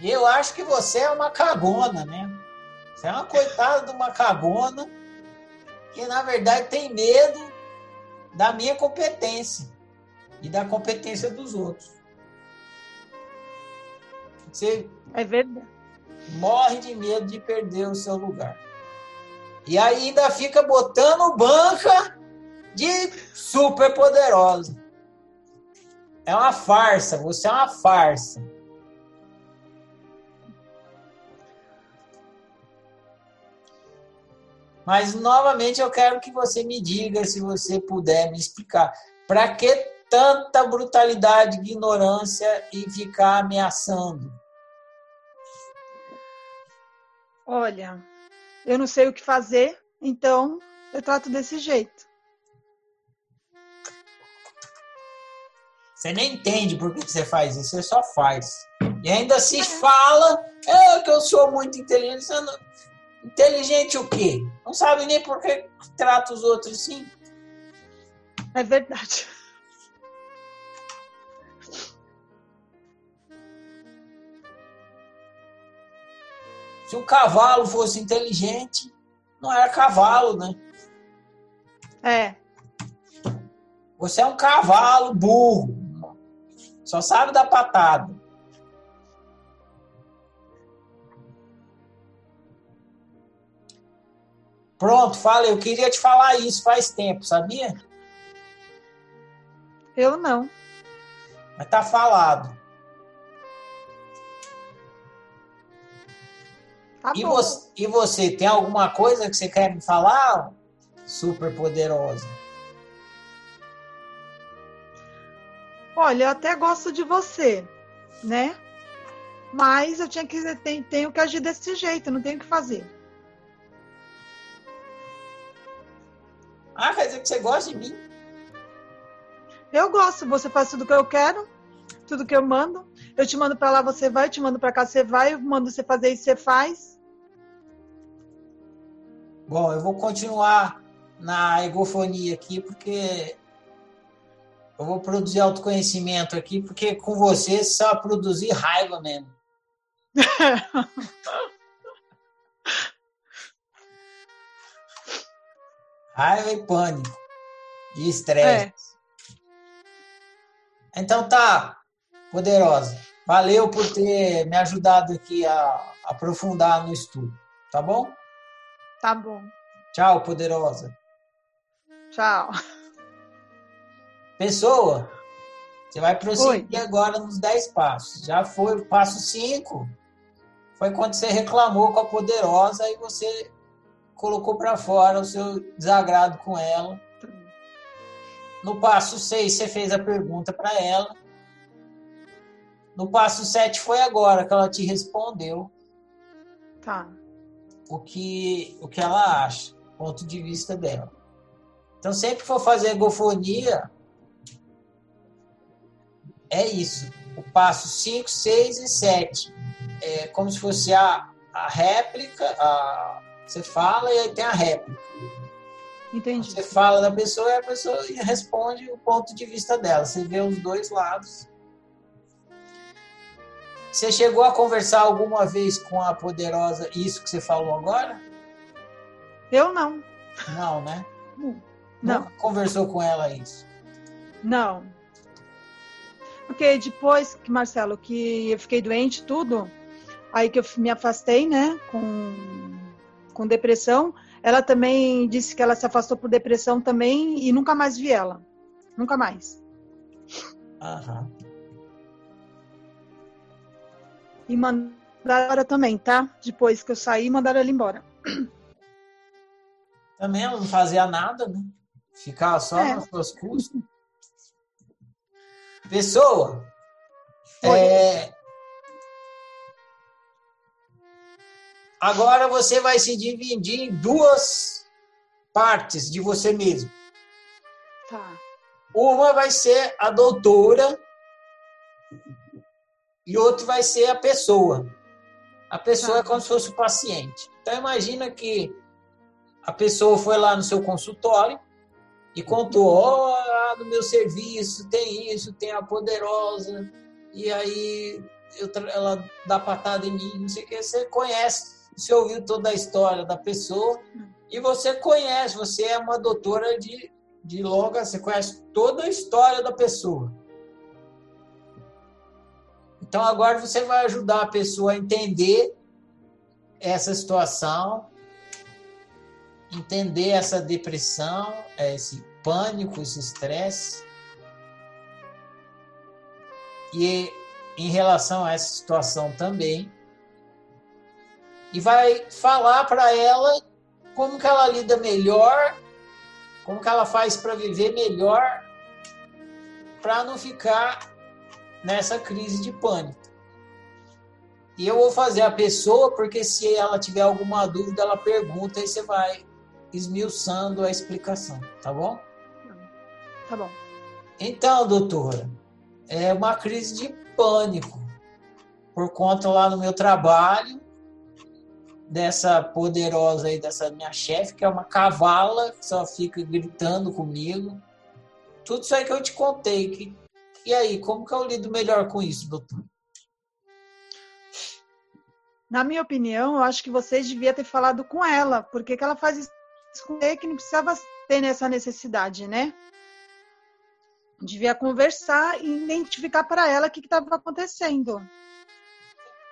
Eu acho que você é uma cagona, né? Você é uma coitada de uma cagona que, na verdade, tem medo da minha competência e da competência dos outros. Você é verdade. morre de medo de perder o seu lugar. E ainda fica botando banca de super poderosa. É uma farsa, você é uma farsa. Mas novamente eu quero que você me diga, se você puder me explicar, para que tanta brutalidade, ignorância e ficar ameaçando? Olha, eu não sei o que fazer, então eu trato desse jeito. Você nem entende por que você faz isso, você só faz. E ainda se fala é, que eu sou muito inteligente. Não... Inteligente o quê? Não sabe nem por que trata os outros assim. É verdade. Se o cavalo fosse inteligente, não era cavalo, né? É. Você é um cavalo burro. Só sabe dar patada. Pronto, falei. Eu queria te falar isso faz tempo, sabia? Eu não. Mas tá falado. Tá e, você, e você, tem alguma coisa que você quer me falar? Super poderosa. Olha, eu até gosto de você, né? Mas eu tinha que tenho que agir desse jeito, não tenho o que fazer. Ah, quer dizer que você gosta de mim? Eu gosto. Você faz tudo que eu quero, tudo que eu mando. Eu te mando para lá, você vai. Eu te mando para cá, você vai. Eu mando você fazer isso, você faz. Bom, eu vou continuar na egofonia aqui, porque eu vou produzir autoconhecimento aqui, porque com você só produzir raiva mesmo. raiva e pânico. E estresse. É. Então tá, poderosa. Valeu por ter me ajudado aqui a aprofundar no estudo. Tá bom? Tá bom. Tchau, poderosa. Tchau. Pessoa, você vai prosseguir Oi. agora nos 10 passos. Já foi o passo 5. Foi quando você reclamou com a poderosa e você colocou para fora o seu desagrado com ela. No passo 6, você fez a pergunta para ela. No passo 7 foi agora que ela te respondeu. Tá o que, o que ela acha, ponto de vista dela. Então, sempre que for fazer egofonia, é isso. O passo 5, 6 e 7. É como se fosse a, a réplica, a, você fala e aí tem a réplica. Entendi. Você fala da pessoa e a pessoa responde o ponto de vista dela. Você vê os dois lados. Você chegou a conversar alguma vez com a poderosa isso que você falou agora? Eu não. Não, né? Não. Nunca conversou com ela isso? Não. Porque depois que, Marcelo, que eu fiquei doente, tudo, aí que eu me afastei, né, com, com depressão, ela também disse que ela se afastou por depressão também e nunca mais vi ela. Nunca mais. Aham. E mandaram ela também, tá? Depois que eu saí, mandaram ela embora. Também ela não fazia nada, né? Ficava só É. nas suas custas. Pessoa, é, agora você vai se dividir em duas partes de você mesmo. Tá. Uma vai ser a doutora e outra vai ser a pessoa. A pessoa Tá. é como se fosse o paciente. Então imagina que a pessoa foi lá no seu consultório e contou, ó, lá no meu serviço tem isso, tem a poderosa, e aí eu ela dá patada em mim, não sei o que, você conhece, você ouviu toda a história da pessoa e você conhece, você é uma doutora de, de longa, você conhece toda a história da pessoa. Então agora você vai ajudar a pessoa a entender essa situação, entender essa depressão, esse pânico, esse estresse. E em relação a essa situação também. E vai falar para ela como que ela lida melhor, como que ela faz para viver melhor, para não ficar nessa crise de pânico. E eu vou fazer a pessoa, porque se ela tiver alguma dúvida, ela pergunta e você vai esmiuçando a explicação, tá bom? Tá bom. Então, doutora, é uma crise de pânico por conta lá no meu trabalho dessa poderosa aí, dessa minha chefe, que é uma cavala, que só fica gritando comigo. Tudo isso aí que eu te contei. Que, e aí, como que eu lido melhor com isso, doutor? Na minha opinião, eu acho que vocês deviam ter falado com ela. Por que, que ela faz isso com ele que não precisava ter essa necessidade, né? Devia conversar e identificar para ela o que estava acontecendo.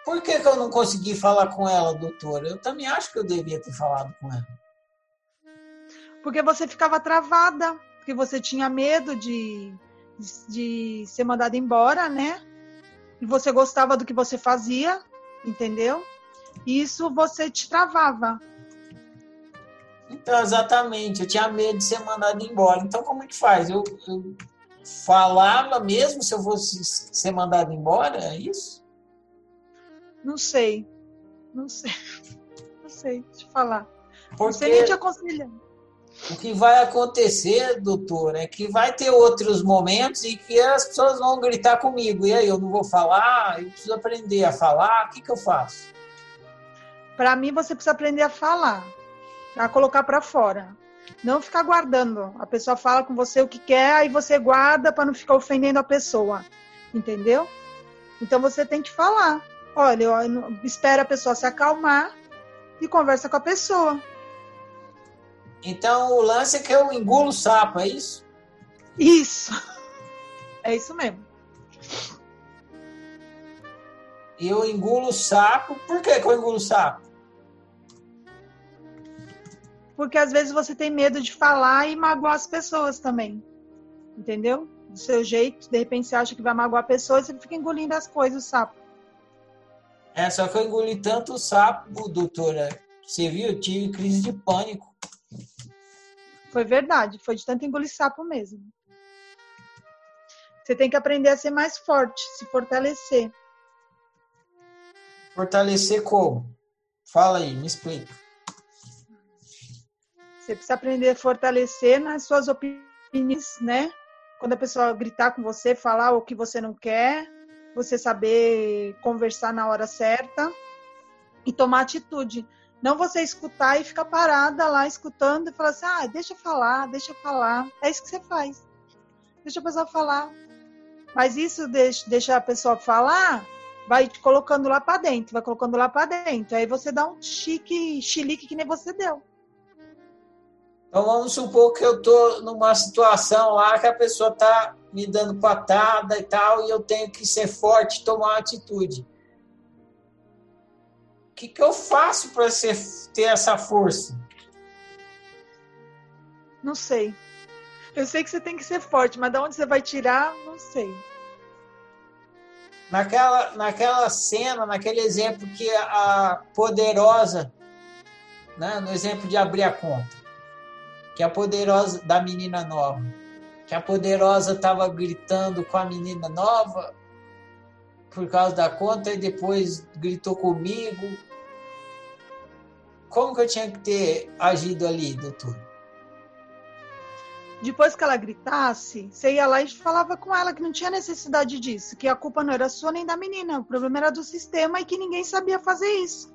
Por que, que eu não consegui falar com ela, doutora? Eu também acho que eu devia ter falado com ela. Porque você ficava travada, porque você tinha medo de, de ser mandada embora, né? E você gostava do que você fazia, entendeu? E isso você te travava. Então, exatamente, eu tinha medo de ser mandado embora. Então, como é que faz? Eu, eu falava mesmo se eu fosse ser mandado embora? É isso? Não sei. Não sei. Não sei te falar. Não sei Porque nem te aconselhar. o que vai acontecer, doutor, é que vai ter outros momentos em que as pessoas vão gritar comigo. E aí, eu não vou falar? Eu preciso aprender a falar? O que, que eu faço? Para mim, você precisa aprender a falar, a colocar para fora. Não ficar guardando. A pessoa fala com você o que quer, aí você guarda para não ficar ofendendo a pessoa. Entendeu? Então você tem que falar. Olha, espera a pessoa se acalmar e conversa com a pessoa. Então, o lance é que eu engulo o sapo, é isso? Isso. É isso mesmo. Eu engulo o sapo. Por que, que eu engulo o sapo? Porque às vezes você tem medo de falar e magoar as pessoas também. Entendeu? Do seu jeito, de repente você acha que vai magoar a pessoa e você fica engolindo as coisas, o sapo. É, só que eu engoli tanto sapo, doutora. Você viu? Eu tive crise de pânico. Foi verdade, foi de tanto engolir sapo mesmo. Você tem que aprender a ser mais forte, se fortalecer. Fortalecer como? Fala aí, me explica. Você precisa aprender a fortalecer nas suas opiniões, né? Quando a pessoa gritar com você, falar o que você não quer, você saber conversar na hora certa e tomar atitude. Não você escutar e ficar parada lá escutando e falar assim: ah, deixa eu falar, deixa eu falar. É isso que você faz. Deixa a pessoa falar. Mas isso deixa, deixa a pessoa falar, vai te colocando lá para dentro, vai colocando lá para dentro. Aí você dá um chique, chilique que nem você deu. Então vamos supor que eu tô numa situação lá que a pessoa tá me dando patada e tal, e eu tenho que ser forte, tomar uma atitude que, que eu faço para ter essa força? Não sei. Eu sei que você tem que ser forte, mas de onde você vai tirar, não sei. Naquela, naquela cena, naquele exemplo que a poderosa, né, no exemplo de abrir a conta, que a poderosa da menina nova, que a poderosa estava gritando com a menina nova por causa da conta e depois gritou comigo como que eu tinha que ter agido ali, doutor? Depois que ela gritasse, você ia lá e falava com ela que não tinha necessidade disso, que a culpa não era sua nem da menina, o problema era do sistema e que ninguém sabia fazer isso.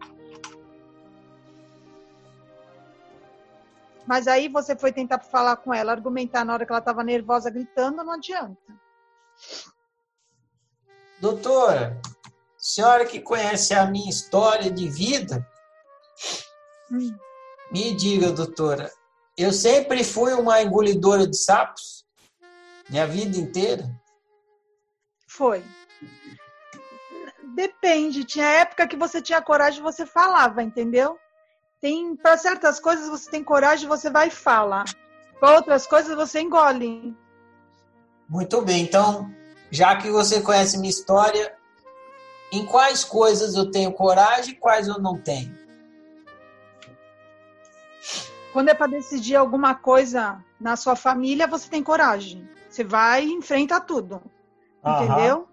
Mas aí você foi tentar falar com ela, argumentar na hora que ela estava nervosa, gritando, não adianta. Doutora, senhora que conhece a minha história de vida, Hum. Me diga, doutora, eu sempre fui uma engolidora de sapos? Minha vida inteira? Foi. Depende. Tinha época que você tinha coragem, você falava, entendeu? Tem para certas coisas você tem coragem, você vai e fala. Para outras coisas você engole. Muito bem. Então, já que você conhece minha história, em quais coisas eu tenho coragem e quais eu não tenho? Quando é para decidir alguma coisa na sua família, você tem coragem. Você vai e enfrenta tudo. Uhum. Entendeu?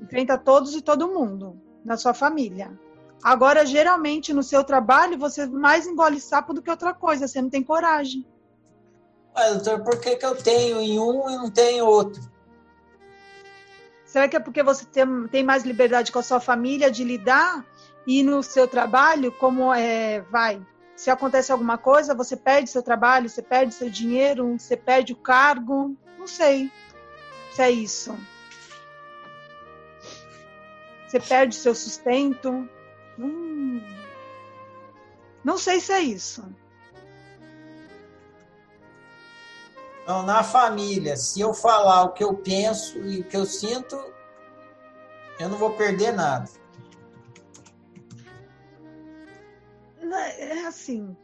Enfrenta todos e todo mundo na sua família. Agora, geralmente, no seu trabalho, você mais engole sapo do que outra coisa. Você não tem coragem. Mas, doutor, por que, que eu tenho em um e não tenho outro? Será que é porque você tem, tem mais liberdade com a sua família de lidar? E no seu trabalho, como é, vai? se acontece alguma coisa, você perde seu trabalho, você perde seu dinheiro, você perde o cargo. Não sei se é isso. Você perde seu sustento. Hum. Não sei se é isso. Então, na família, se eu falar o que eu penso e o que eu sinto, eu não vou perder nada. é assim.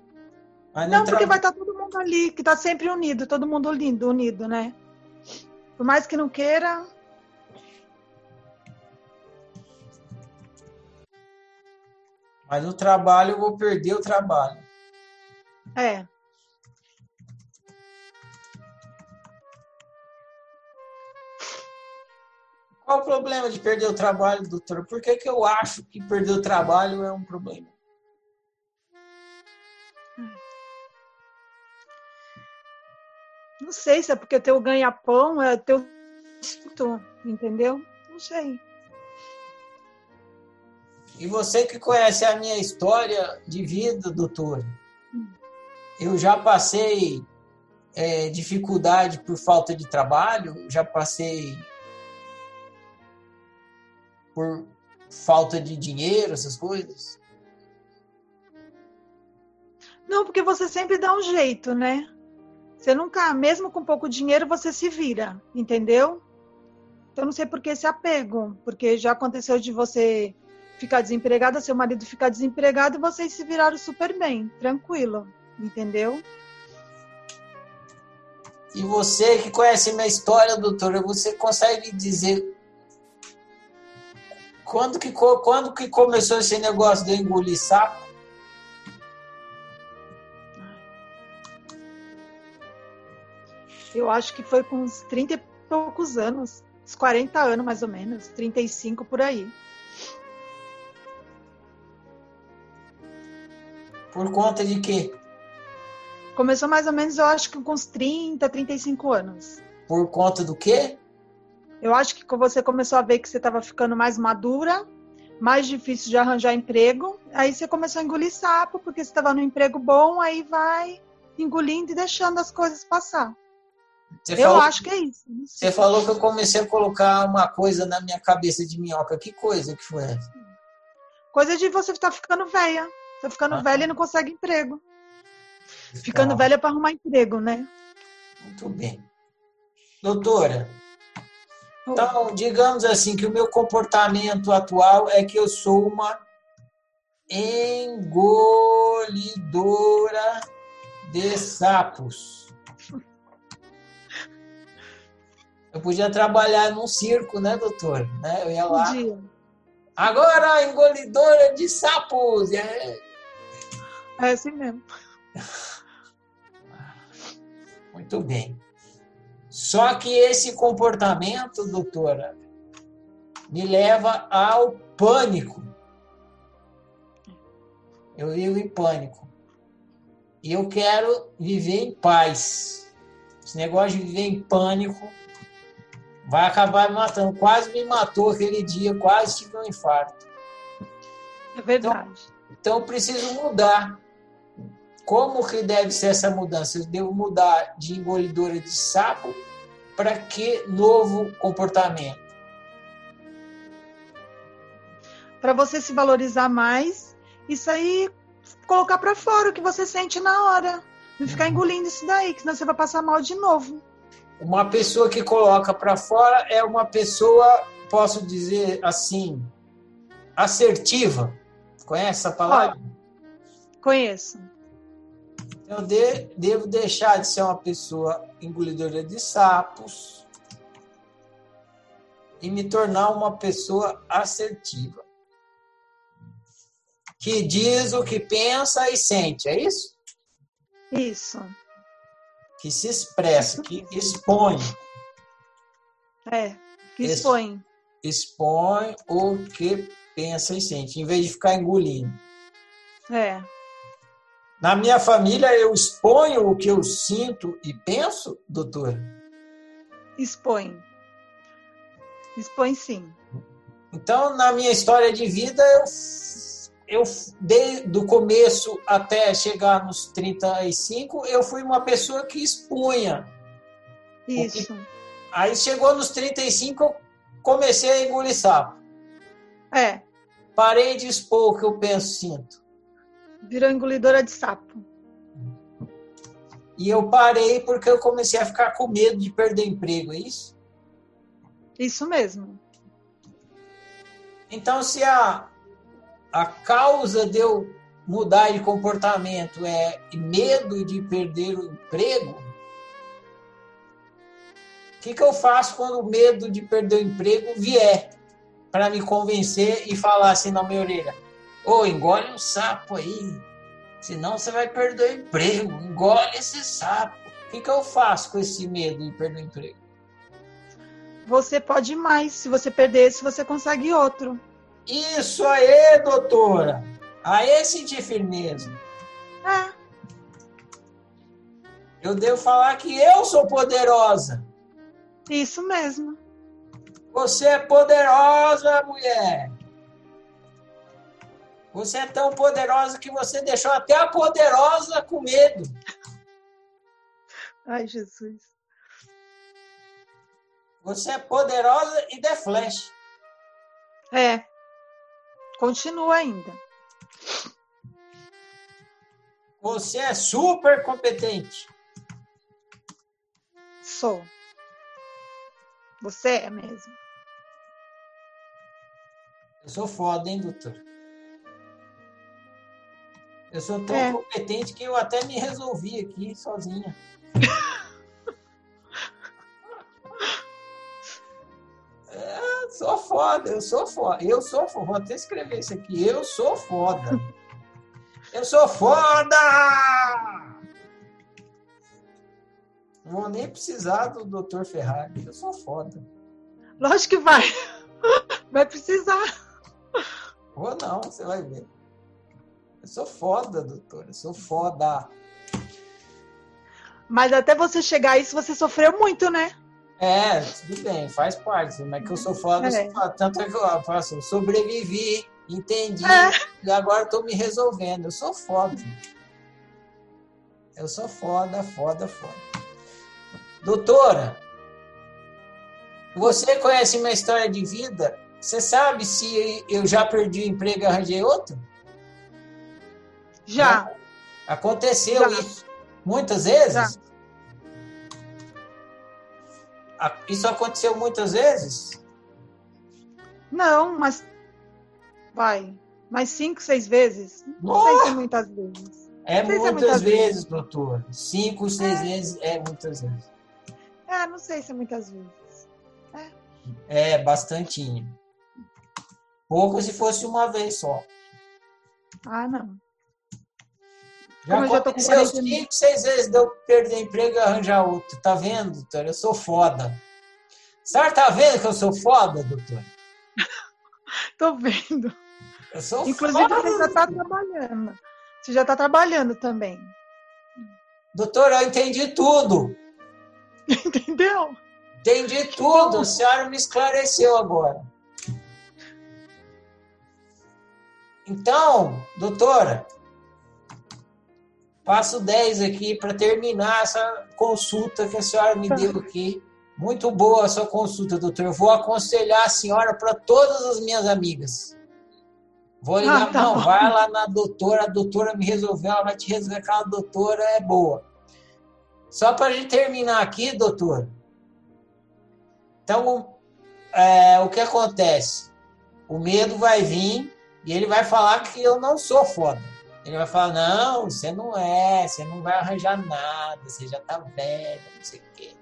não, porque vai estar tá todo mundo ali, que está sempre unido, todo mundo lindo, unido, né? Por mais que não queira. Mas no trabalho eu vou perder o trabalho. É. Qual o problema de perder o trabalho, doutor? Por que, que eu acho que perder o trabalho é um problema? Não sei se é porque teu ganha-pão é teu instinto, entendeu? Não sei. E você que conhece a minha história de vida, doutor, eu já passei é, dificuldade por falta de trabalho, já passei por falta de dinheiro, essas coisas? Não, porque você sempre dá um jeito, né? Você nunca, mesmo com pouco dinheiro, você se vira, entendeu? Então não sei por que esse apego, porque já aconteceu de você ficar desempregada, seu marido ficar desempregado e vocês se viraram super bem, tranquilo, entendeu? E você que conhece minha história, doutora, você consegue dizer quando que, quando que começou esse negócio de engolir sapo? Eu acho que foi com uns 30 e poucos anos, uns 40 anos mais ou menos, 35 por aí. Por conta de quê? Começou mais ou menos, eu acho que com uns 30, 35 anos. Por conta do quê? Eu acho que você começou a ver que você estava ficando mais madura, mais difícil de arranjar emprego. Aí você começou a engolir sapo, porque você estava no emprego bom, aí vai engolindo e deixando as coisas passar. Você eu falou, acho que é isso. Você falou que eu comecei a colocar uma coisa na minha cabeça de minhoca. Que coisa que foi essa? Coisa de você estar tá ficando velha. Tá ficando ah. velha e não consegue emprego. Ficando velha para arrumar emprego, né? Muito bem. Doutora, então, digamos assim, que o meu comportamento atual é que eu sou uma engolidora de sapos. Eu podia trabalhar num circo, né, doutor? Né? Eu ia lá. Agora, engolidora de sapos. É, é assim mesmo. Muito bem. Só que esse comportamento, doutora, me leva ao pânico. Eu vivo em pânico. E eu quero viver em paz. Esse negócio de viver em pânico vai acabar me matando. Quase me matou aquele dia, quase tive um infarto. É verdade. Então, então eu preciso mudar. Como que deve ser essa mudança? Eu devo mudar de engolidora de sapo para que novo comportamento? Para você se valorizar mais, isso aí colocar para fora o que você sente na hora. Não ficar uhum. engolindo isso daí, que senão você vai passar mal de novo. Uma pessoa que coloca para fora é uma pessoa, posso dizer assim, assertiva. Conhece essa palavra? Conheço. Eu de, devo deixar de ser uma pessoa engolidora de sapos e me tornar uma pessoa assertiva. Que diz o que pensa e sente, é isso? Isso. Que se expressa, que expõe. É, que expõe. Expõe o que pensa e sente, em vez de ficar engolindo. É. Na minha família, eu exponho o que eu sinto e penso, doutor? Expõe. Expõe sim. Então, na minha história de vida, eu, eu desde o começo até chegar nos 35, eu fui uma pessoa que expunha. Isso. Que, aí chegou nos 35, eu comecei a engolir sapo. É. Parei de expor o que eu penso e sinto. Virou engolidora de sapo. E eu parei porque eu comecei a ficar com medo de perder emprego, é isso? Isso mesmo. Então, se a, a causa de eu mudar de comportamento é medo de perder o emprego, o que, que eu faço quando o medo de perder o emprego vier para me convencer e falar assim na minha orelha? Ô, engole um sapo aí. Senão você vai perder o emprego. Engole esse sapo. O que, que eu faço com esse medo de perder o emprego? Você pode mais. Se você perder esse, você consegue outro. Isso aí, doutora. Aí sentir firmeza. É. Eu devo falar que eu sou poderosa. Isso mesmo. Você é poderosa, mulher. Você é tão poderosa que você deixou até a poderosa com medo. Ai, Jesus. Você é poderosa e de flash. É. Continua ainda. Você é super competente. Sou. Você é mesmo. Eu sou foda, hein, doutor? Eu sou tão é. competente que eu até me resolvi aqui sozinha. é, sou foda, eu sou foda. Eu sou foda. Vou até escrever isso aqui. Eu sou foda. Eu sou foda! Não vou nem precisar do Dr. Ferrari. Eu sou foda. Lógico que vai. Vai precisar. Ou não, você vai ver. Eu sou foda, doutora. Eu sou foda. Mas até você chegar a isso, você sofreu muito, né? É, tudo bem, faz parte. É que eu sou foda, é. tanto é que eu faço, sobrevivi, entendi, é. e agora estou me resolvendo. Eu sou foda. Eu sou foda, foda, foda. Doutora, você conhece minha história de vida? Você sabe se eu já perdi o emprego e arranjei outro? Já. Aconteceu já. isso muitas vezes? Já. Isso aconteceu muitas vezes? Não, mas vai, mais cinco, seis vezes. Não oh! sei se é muitas vezes. É muitas, é muitas vezes, vezes, doutor. Cinco, seis é. vezes é muitas vezes. É, não sei se é muitas vezes. É, é bastantinho. Pouco se fosse uma vez só. Ah, não. Já Como aconteceu já cinco, seis vezes de eu perder emprego e arranjar outro. Tá vendo, doutor? Eu sou foda. A senhora tá vendo que eu sou foda, doutor? Tô vendo. Eu sou Inclusive, foda. você já tá trabalhando. Você já tá trabalhando também. Doutor, eu entendi tudo. Entendeu? Entendi tudo. A senhora me esclareceu agora. Então, doutora, Passo 10 aqui para terminar essa consulta que a senhora me deu aqui. Muito boa a sua consulta, doutor. Eu vou aconselhar a senhora para todas as minhas amigas. Vou ligar, ah, tá não, bom. vai lá na doutora, a doutora me resolveu, ela vai te resolver, aquela doutora é boa. Só para gente terminar aqui, doutor. Então, é, o que acontece? O medo vai vir e ele vai falar que eu não sou foda. Ele vai falar: não, você não é, você não vai arranjar nada, você já tá velho, não sei o quê.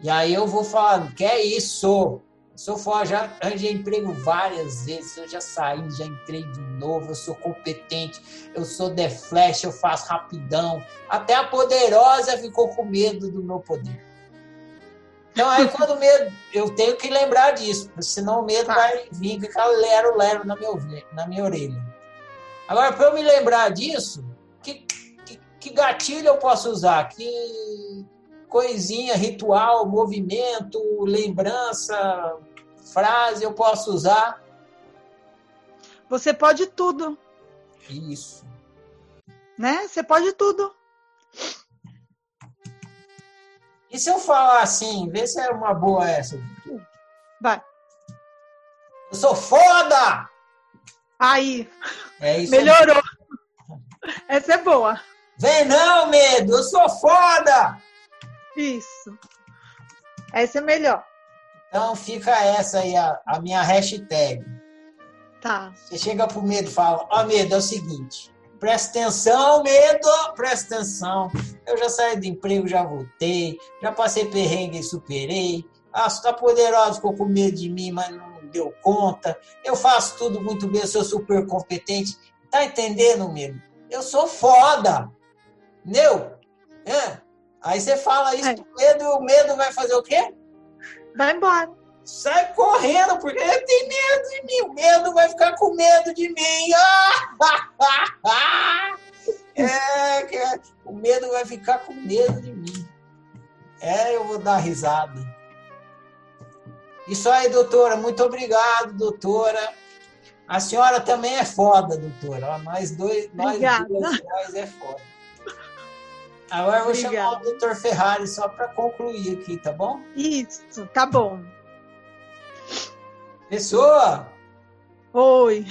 E aí eu vou falar: que é isso? Eu sou fora, já arranjei emprego várias vezes, eu já saí, já entrei de novo, eu sou competente, eu sou The Flash, eu faço rapidão. Até a poderosa ficou com medo do meu poder. Então aí quando o medo, eu tenho que lembrar disso, senão o medo tá. vai vir e ficar lero-lero na minha, na minha orelha. Agora, para eu me lembrar disso, que, que, que gatilho eu posso usar? Que coisinha, ritual, movimento, lembrança, frase eu posso usar? Você pode tudo. Isso. Né? Você pode tudo. E se eu falar assim, vê se é uma boa essa. Vai. Eu sou foda! Aí. É isso Melhorou. Aí. Essa é boa. Vem não, medo, eu sou foda! Isso. Essa é melhor. Então fica essa aí, a, a minha hashtag. Tá. Você chega pro medo e fala, ó oh, medo, é o seguinte, presta atenção, medo, presta atenção. Eu já saí do emprego, já voltei, já passei perrengue e superei. Ah, você tá poderosa, ficou com medo de mim, mas não deu conta, eu faço tudo muito bem, eu sou super competente. Tá entendendo, mesmo? Eu sou foda. Entendeu? É. Aí você fala isso é. com medo e o medo vai fazer o quê? Vai embora. Sai correndo, porque ele tem medo de mim. O medo vai ficar com medo de mim. é, é, o medo vai ficar com medo de mim. É, eu vou dar risada. Isso aí, doutora. Muito obrigado, doutora. A senhora também é foda, doutora. Nós dois, nós duas, nós é foda. Agora eu vou Obrigada. chamar o doutor Ferrari só para concluir aqui, tá bom? Isso, tá bom. Pessoa! Oi.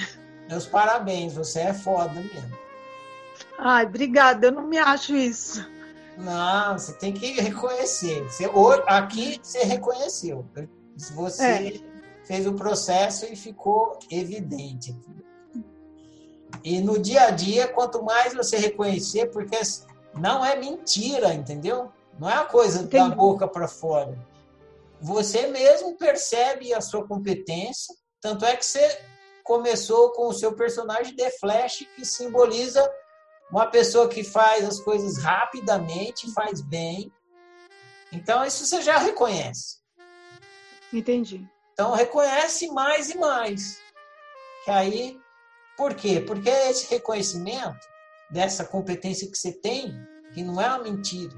Meus parabéns, você é foda mesmo. Ai, obrigada, eu não me acho isso. Não, você tem que reconhecer. Você, aqui você reconheceu. Você é. fez o processo e ficou evidente. E no dia a dia, quanto mais você reconhecer, porque não é mentira, entendeu? Não é a coisa Entendi. da boca para fora. Você mesmo percebe a sua competência, tanto é que você começou com o seu personagem The Flash, que simboliza uma pessoa que faz as coisas rapidamente, faz bem. Então, isso você já reconhece. Entendi. Então reconhece mais e mais. Que aí, por quê? Porque esse reconhecimento dessa competência que você tem, que não é uma mentira,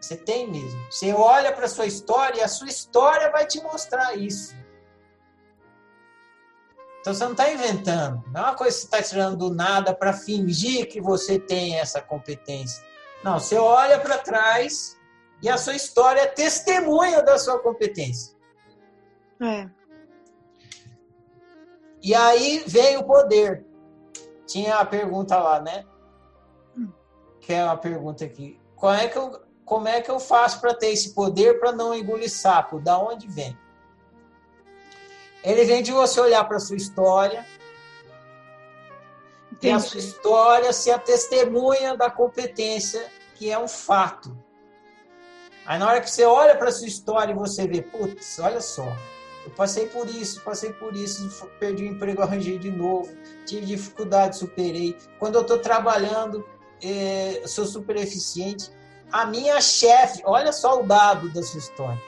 Você tem mesmo. Você olha para sua história e a sua história vai te mostrar isso. Então você não está inventando. Não é uma coisa que você está tirando do nada para fingir que você tem essa competência. Não, você olha para trás e a sua história é testemunha da sua competência. É. E aí vem o poder. Tinha a pergunta lá, né? Hum. Que é uma pergunta aqui. Qual é que eu, como é que eu faço para ter esse poder para não engolir sapo? Da onde vem? Ele vem de você olhar para sua história. Entendi. E a sua história se a testemunha da competência, que é um fato. Aí na hora que você olha para sua história e você vê, putz, olha só, eu passei por isso, passei por isso, perdi o emprego, arranjei de novo, tive dificuldade, superei. Quando eu estou trabalhando, é, sou super eficiente. A minha chefe, olha só o dado da sua história.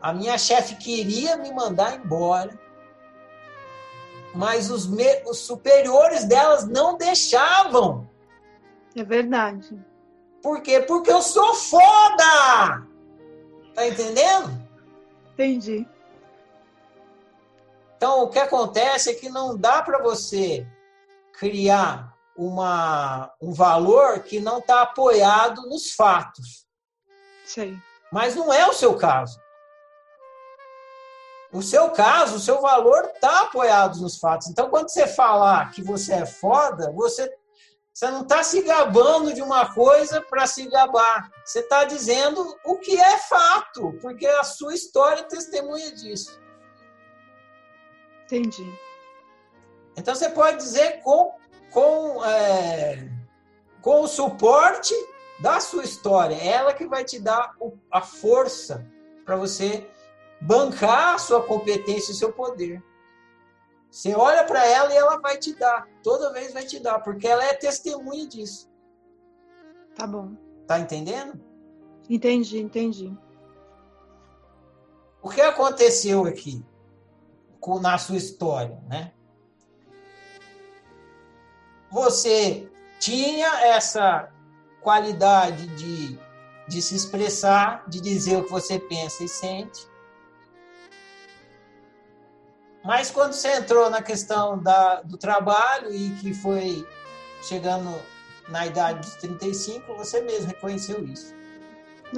A minha chefe queria me mandar embora, mas os, me, os superiores delas não deixavam. É verdade. Por quê? Porque eu sou foda! Tá entendendo? Entendi. Então, o que acontece é que não dá para você criar uma, um valor que não está apoiado nos fatos. Sei. Mas não é o seu caso. O seu caso, o seu valor está apoiado nos fatos. Então, quando você falar que você é foda, você, você não está se gabando de uma coisa para se gabar. Você está dizendo o que é fato, porque a sua história testemunha disso. Entendi. Então, você pode dizer com com, é, com o suporte da sua história. É ela que vai te dar o, a força para você bancar a sua competência e seu poder. Você olha para ela e ela vai te dar. Toda vez vai te dar, porque ela é testemunha disso. Tá bom. Tá entendendo? Entendi, entendi. O que aconteceu aqui com, na sua história, né? você tinha essa qualidade de, de se expressar, de dizer o que você pensa e sente. Mas quando você entrou na questão da, do trabalho e que foi chegando na idade dos 35, você mesmo reconheceu isso.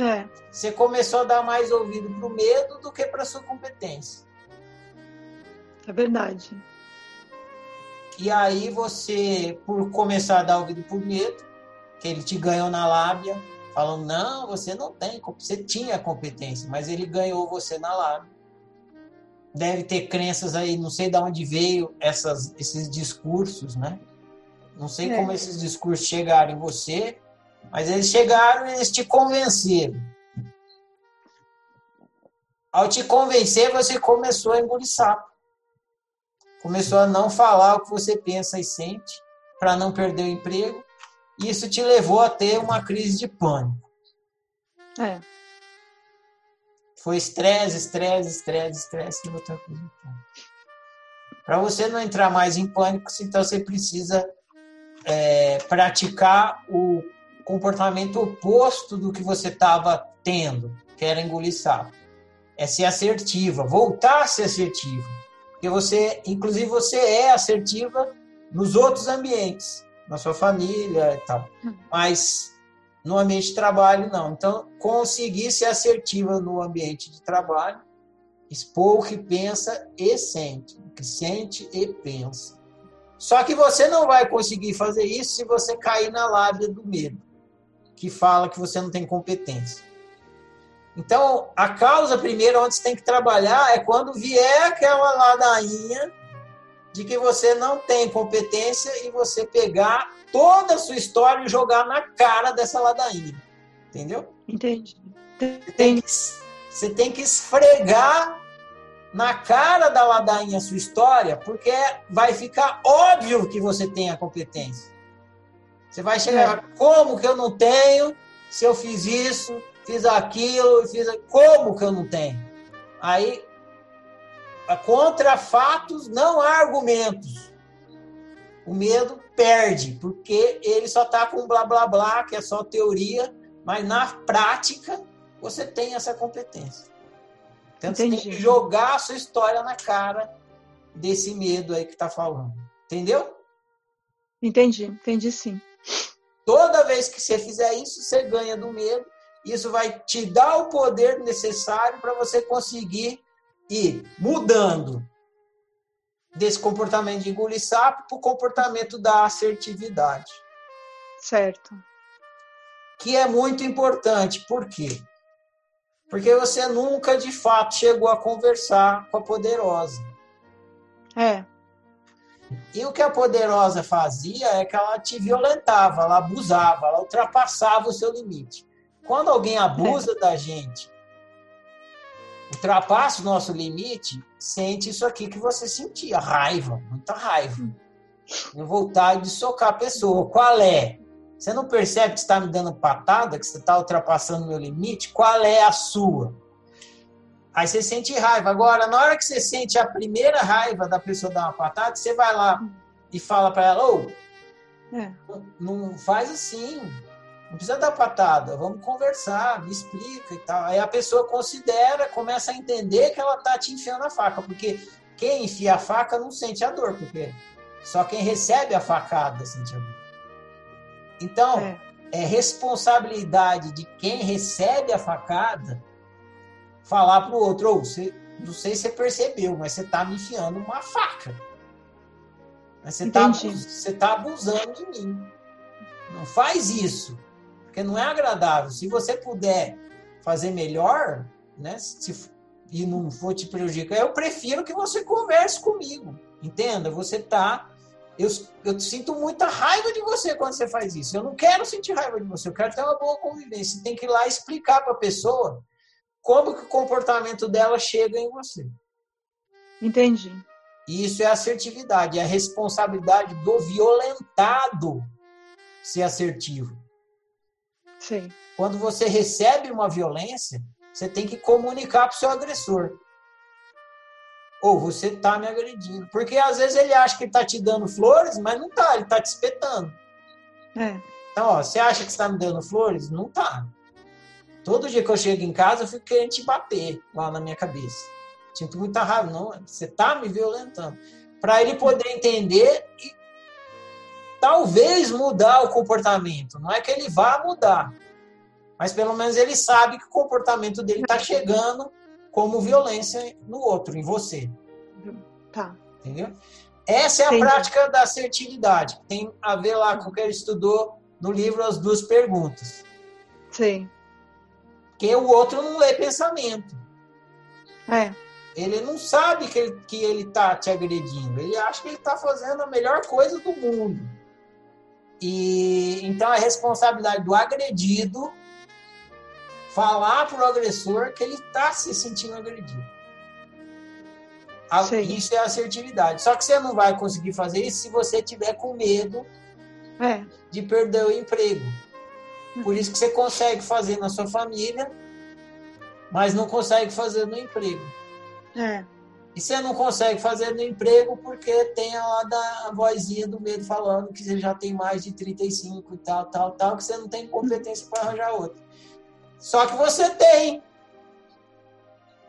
É. Você começou a dar mais ouvido para o medo do que para sua competência. É verdade. E aí você, por começar a dar ouvido por medo, que ele te ganhou na lábia, falando, não, você não tem, você tinha competência, mas ele ganhou você na lábia. Deve ter crenças aí, não sei de onde veio essas, esses discursos, né? Não sei é. como esses discursos chegaram em você, mas eles chegaram e eles te convenceram. Ao te convencer, você começou a engolir sapo começou a não falar o que você pensa e sente para não perder o emprego. E isso te levou a ter uma crise de pânico. É. Foi estresse, estresse, estresse, estresse e outra coisa. Para você não entrar mais em pânico, então você precisa é, praticar o comportamento oposto do que você estava tendo, que era engolir sapo. É ser assertiva, voltar a ser assertivo porque você, inclusive, você é assertiva nos outros ambientes, na sua família e tal. Hum. Mas no ambiente de trabalho, não. Então, conseguir ser assertiva no ambiente de trabalho, expor o que pensa e sente, o que sente e pensa. Só que você não vai conseguir fazer isso se você cair na lábia do medo, que fala que você não tem competência. Então, a causa primeiro onde você tem que trabalhar é quando vier aquela ladainha de que você não tem competência e você pegar toda a sua história e jogar na cara dessa ladainha. Entendeu? Entendi. Você tem que, você tem que esfregar na cara da ladainha a sua história, porque vai ficar óbvio que você tem a competência. Você vai chegar, é. como que eu não tenho se eu fiz isso, fiz aquilo, fiz como que eu não tenho? Aí, contra fatos não há argumentos. O medo perde, porque ele só está com blá blá blá, que é só teoria, Mas na prática, você tem essa competência. Então Entendi. você tem que jogar a sua história na cara desse medo aí que está falando. Entendeu? Entendi, entendi sim. Toda vez que você fizer isso, você ganha do medo. Isso vai te dar o poder necessário para você conseguir ir mudando desse comportamento de engolir sapo para o comportamento da assertividade. Certo. Que é muito importante. Por quê? Porque você nunca de fato chegou a conversar com a poderosa. É. E o que a poderosa fazia é que ela te violentava, ela abusava, ela ultrapassava o seu limite. Quando alguém abusa é. da gente, ultrapassa o nosso limite, sente isso aqui que você sentia, raiva, muita raiva. Vontade de socar a pessoa. Qual é? Você não percebe que está me dando patada, que você está ultrapassando o meu limite? Qual é a sua? Aí você sente raiva. Agora, na hora que você sente a primeira raiva da pessoa dar uma patada, você vai lá e fala para ela: Ô, é. não faz assim. Não precisa dar patada, vamos conversar, me explica e tal. Aí a pessoa considera, começa a entender que ela tá te enfiando a faca, porque quem enfia a faca não sente a dor, porque só quem recebe a facada sente a dor. Então, é, é responsabilidade de quem recebe a facada falar para o outro, oh, você, não sei se você percebeu, mas você está me enfiando uma faca. você está você tá abusando de mim. Não faz isso, porque não é agradável. Se você puder fazer melhor, né, se, e não for te prejudicar, eu prefiro que você converse comigo. Entenda? Você está eu, eu sinto muita raiva de você quando você faz isso. Eu não quero sentir raiva de você, eu quero ter uma boa convivência. Você tem que ir lá explicar para a pessoa como que o comportamento dela chega em você. Entendi. Isso é assertividade, é a responsabilidade do violentado ser assertivo. Sim. Quando você recebe uma violência, você tem que comunicar para o seu agressor. Ou você está me agredindo. Porque às vezes ele acha que está te dando flores, mas não está, ele está te espetando. É. Então, ó, você acha que está me dando flores? Não está. Todo dia que eu chego em casa, eu fico querendo te bater lá na minha cabeça. Sinto muita raiva. Não, você tá me violentando. Para ele poder entender e talvez mudar o comportamento. Não é que ele vá mudar, mas pelo menos ele sabe que o comportamento dele está chegando como violência no outro, em você. Tá. Entendeu? Essa é a Entendi. prática da assertividade. Tem a ver lá com o que ele estudou no livro As Duas Perguntas. Sim. Porque o outro não lê pensamento. É. Ele não sabe que ele, que ele tá te agredindo. Ele acha que ele está fazendo a melhor coisa do mundo. E então a responsabilidade do agredido falar para o agressor que ele está se sentindo agredido. Isso é assertividade. Só que você não vai conseguir fazer isso se você tiver com medo é. de perder o emprego. Por isso que você consegue fazer na sua família, mas não consegue fazer no emprego. É. E você não consegue fazer no emprego porque tem a, a vozinha do medo falando que você já tem mais de 35 e tal, tal, tal, que você não tem competência para arranjar outro. Só que você tem.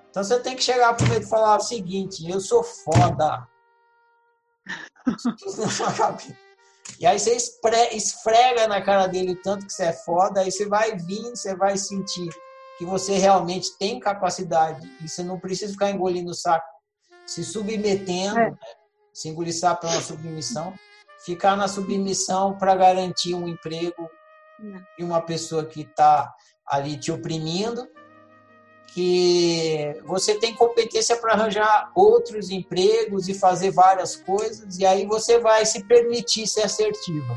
Então você tem que chegar pro medo e falar o seguinte: eu sou foda. E aí você esfrega na cara dele tanto que você é foda, aí você vai vir, você vai sentir que você realmente tem capacidade e você não precisa ficar engolindo o saco, se submetendo, é. né? se é uma submissão, ficar na submissão para garantir um emprego e uma pessoa que está ali te oprimindo, que você tem competência para arranjar outros empregos e fazer várias coisas, e aí você vai se permitir ser assertiva.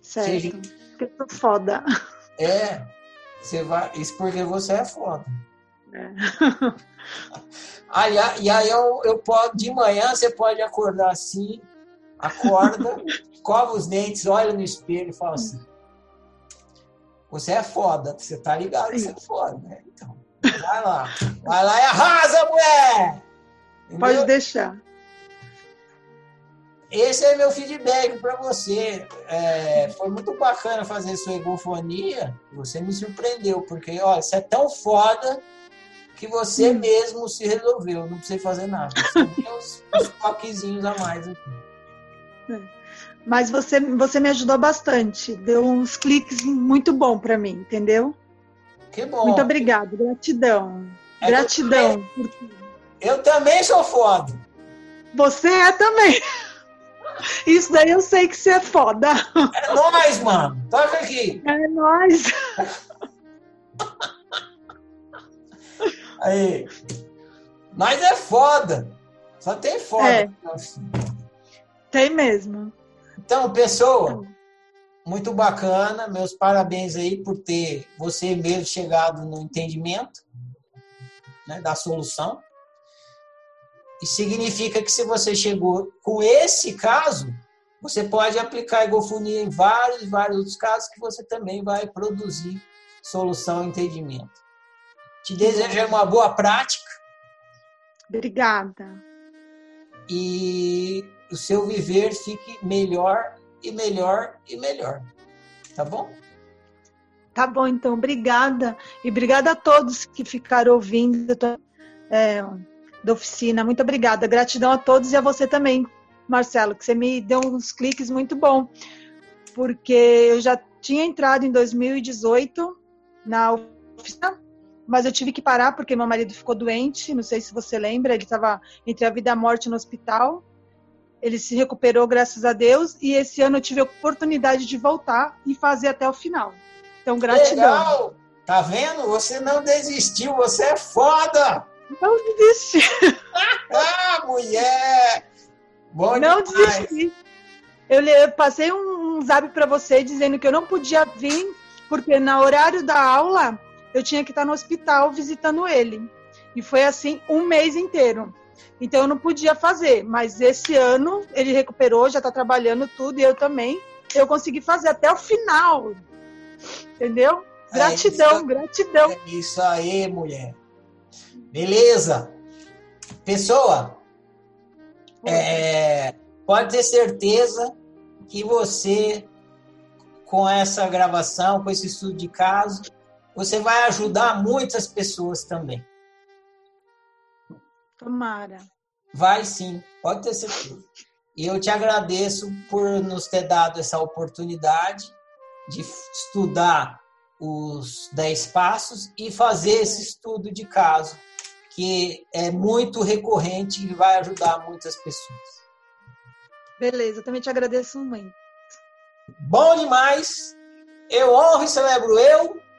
Certo. Seja... Porque eu foda. É. Você vai... Isso porque você é foda. É. Aí, e aí eu, eu posso, de manhã você pode acordar assim, acorda, cova os dentes, olha no espelho e fala assim: você é foda, você tá ligado que você é foda, né? Então, vai lá. Vai lá e arrasa, mulher! Entendeu? Pode deixar. esse é meu feedback para você. É, foi muito bacana fazer sua egofonia. Você me surpreendeu, porque olha, você é tão foda que você hum. mesmo se resolveu. Não precisa fazer nada. Você tem uns, uns toquezinhos a mais aqui. É. Mas você, você me ajudou bastante. Deu uns cliques muito bom para mim, entendeu? Que bom. Muito obrigado. Gratidão. É Gratidão. Eu também, eu também sou foda. Você é também. Isso daí eu sei que você é foda. É nóis, mano. Toca aqui. É nóis. Aí. Nós é foda. Só tem foda. É. Tem mesmo. Então, pessoa, muito bacana. Meus parabéns aí por ter você mesmo chegado no entendimento né, da solução. E significa que se você chegou com esse caso, você pode aplicar egofonia em vários, vários outros casos que você também vai produzir solução e entendimento. Te desejo uma boa prática. Obrigada. E o seu viver fique melhor e melhor e melhor. Tá bom? Tá bom, então. Obrigada. E obrigada a todos que ficaram ouvindo. É, da oficina. Muito obrigada. Gratidão a todos e a você também, Marcelo, que você me deu uns cliques muito bom. Porque eu já tinha entrado em 2018 na oficina, mas eu tive que parar porque meu marido ficou doente. Não sei se você lembra, ele estava entre a vida e a morte no hospital. Ele se recuperou, graças a Deus, e esse ano eu tive a oportunidade de voltar e fazer até o final. Então, gratidão. Legal! Tá vendo? Você não desistiu, você é foda! Não desisti. ah, mulher! Bom não demais. desisti. Eu, eu passei um, um zap para você dizendo que eu não podia vir, porque no horário da aula eu tinha que estar no hospital visitando ele. E foi assim um mês inteiro. Então eu não podia fazer, mas esse ano ele recuperou, já está trabalhando tudo e eu também. Eu consegui fazer até o final. Entendeu? Gratidão, é isso, gratidão. É isso aí, mulher. Beleza. Pessoa, é, pode ter certeza que você, com essa gravação, com esse estudo de caso, você vai ajudar muitas pessoas também. Tomara. Vai sim, pode ter certeza. E eu te agradeço por nos ter dado essa oportunidade de estudar os 10 passos e fazer esse estudo de caso que é muito recorrente e vai ajudar muitas pessoas. Beleza, também te agradeço muito. Bom demais. Eu honro e celebro eu,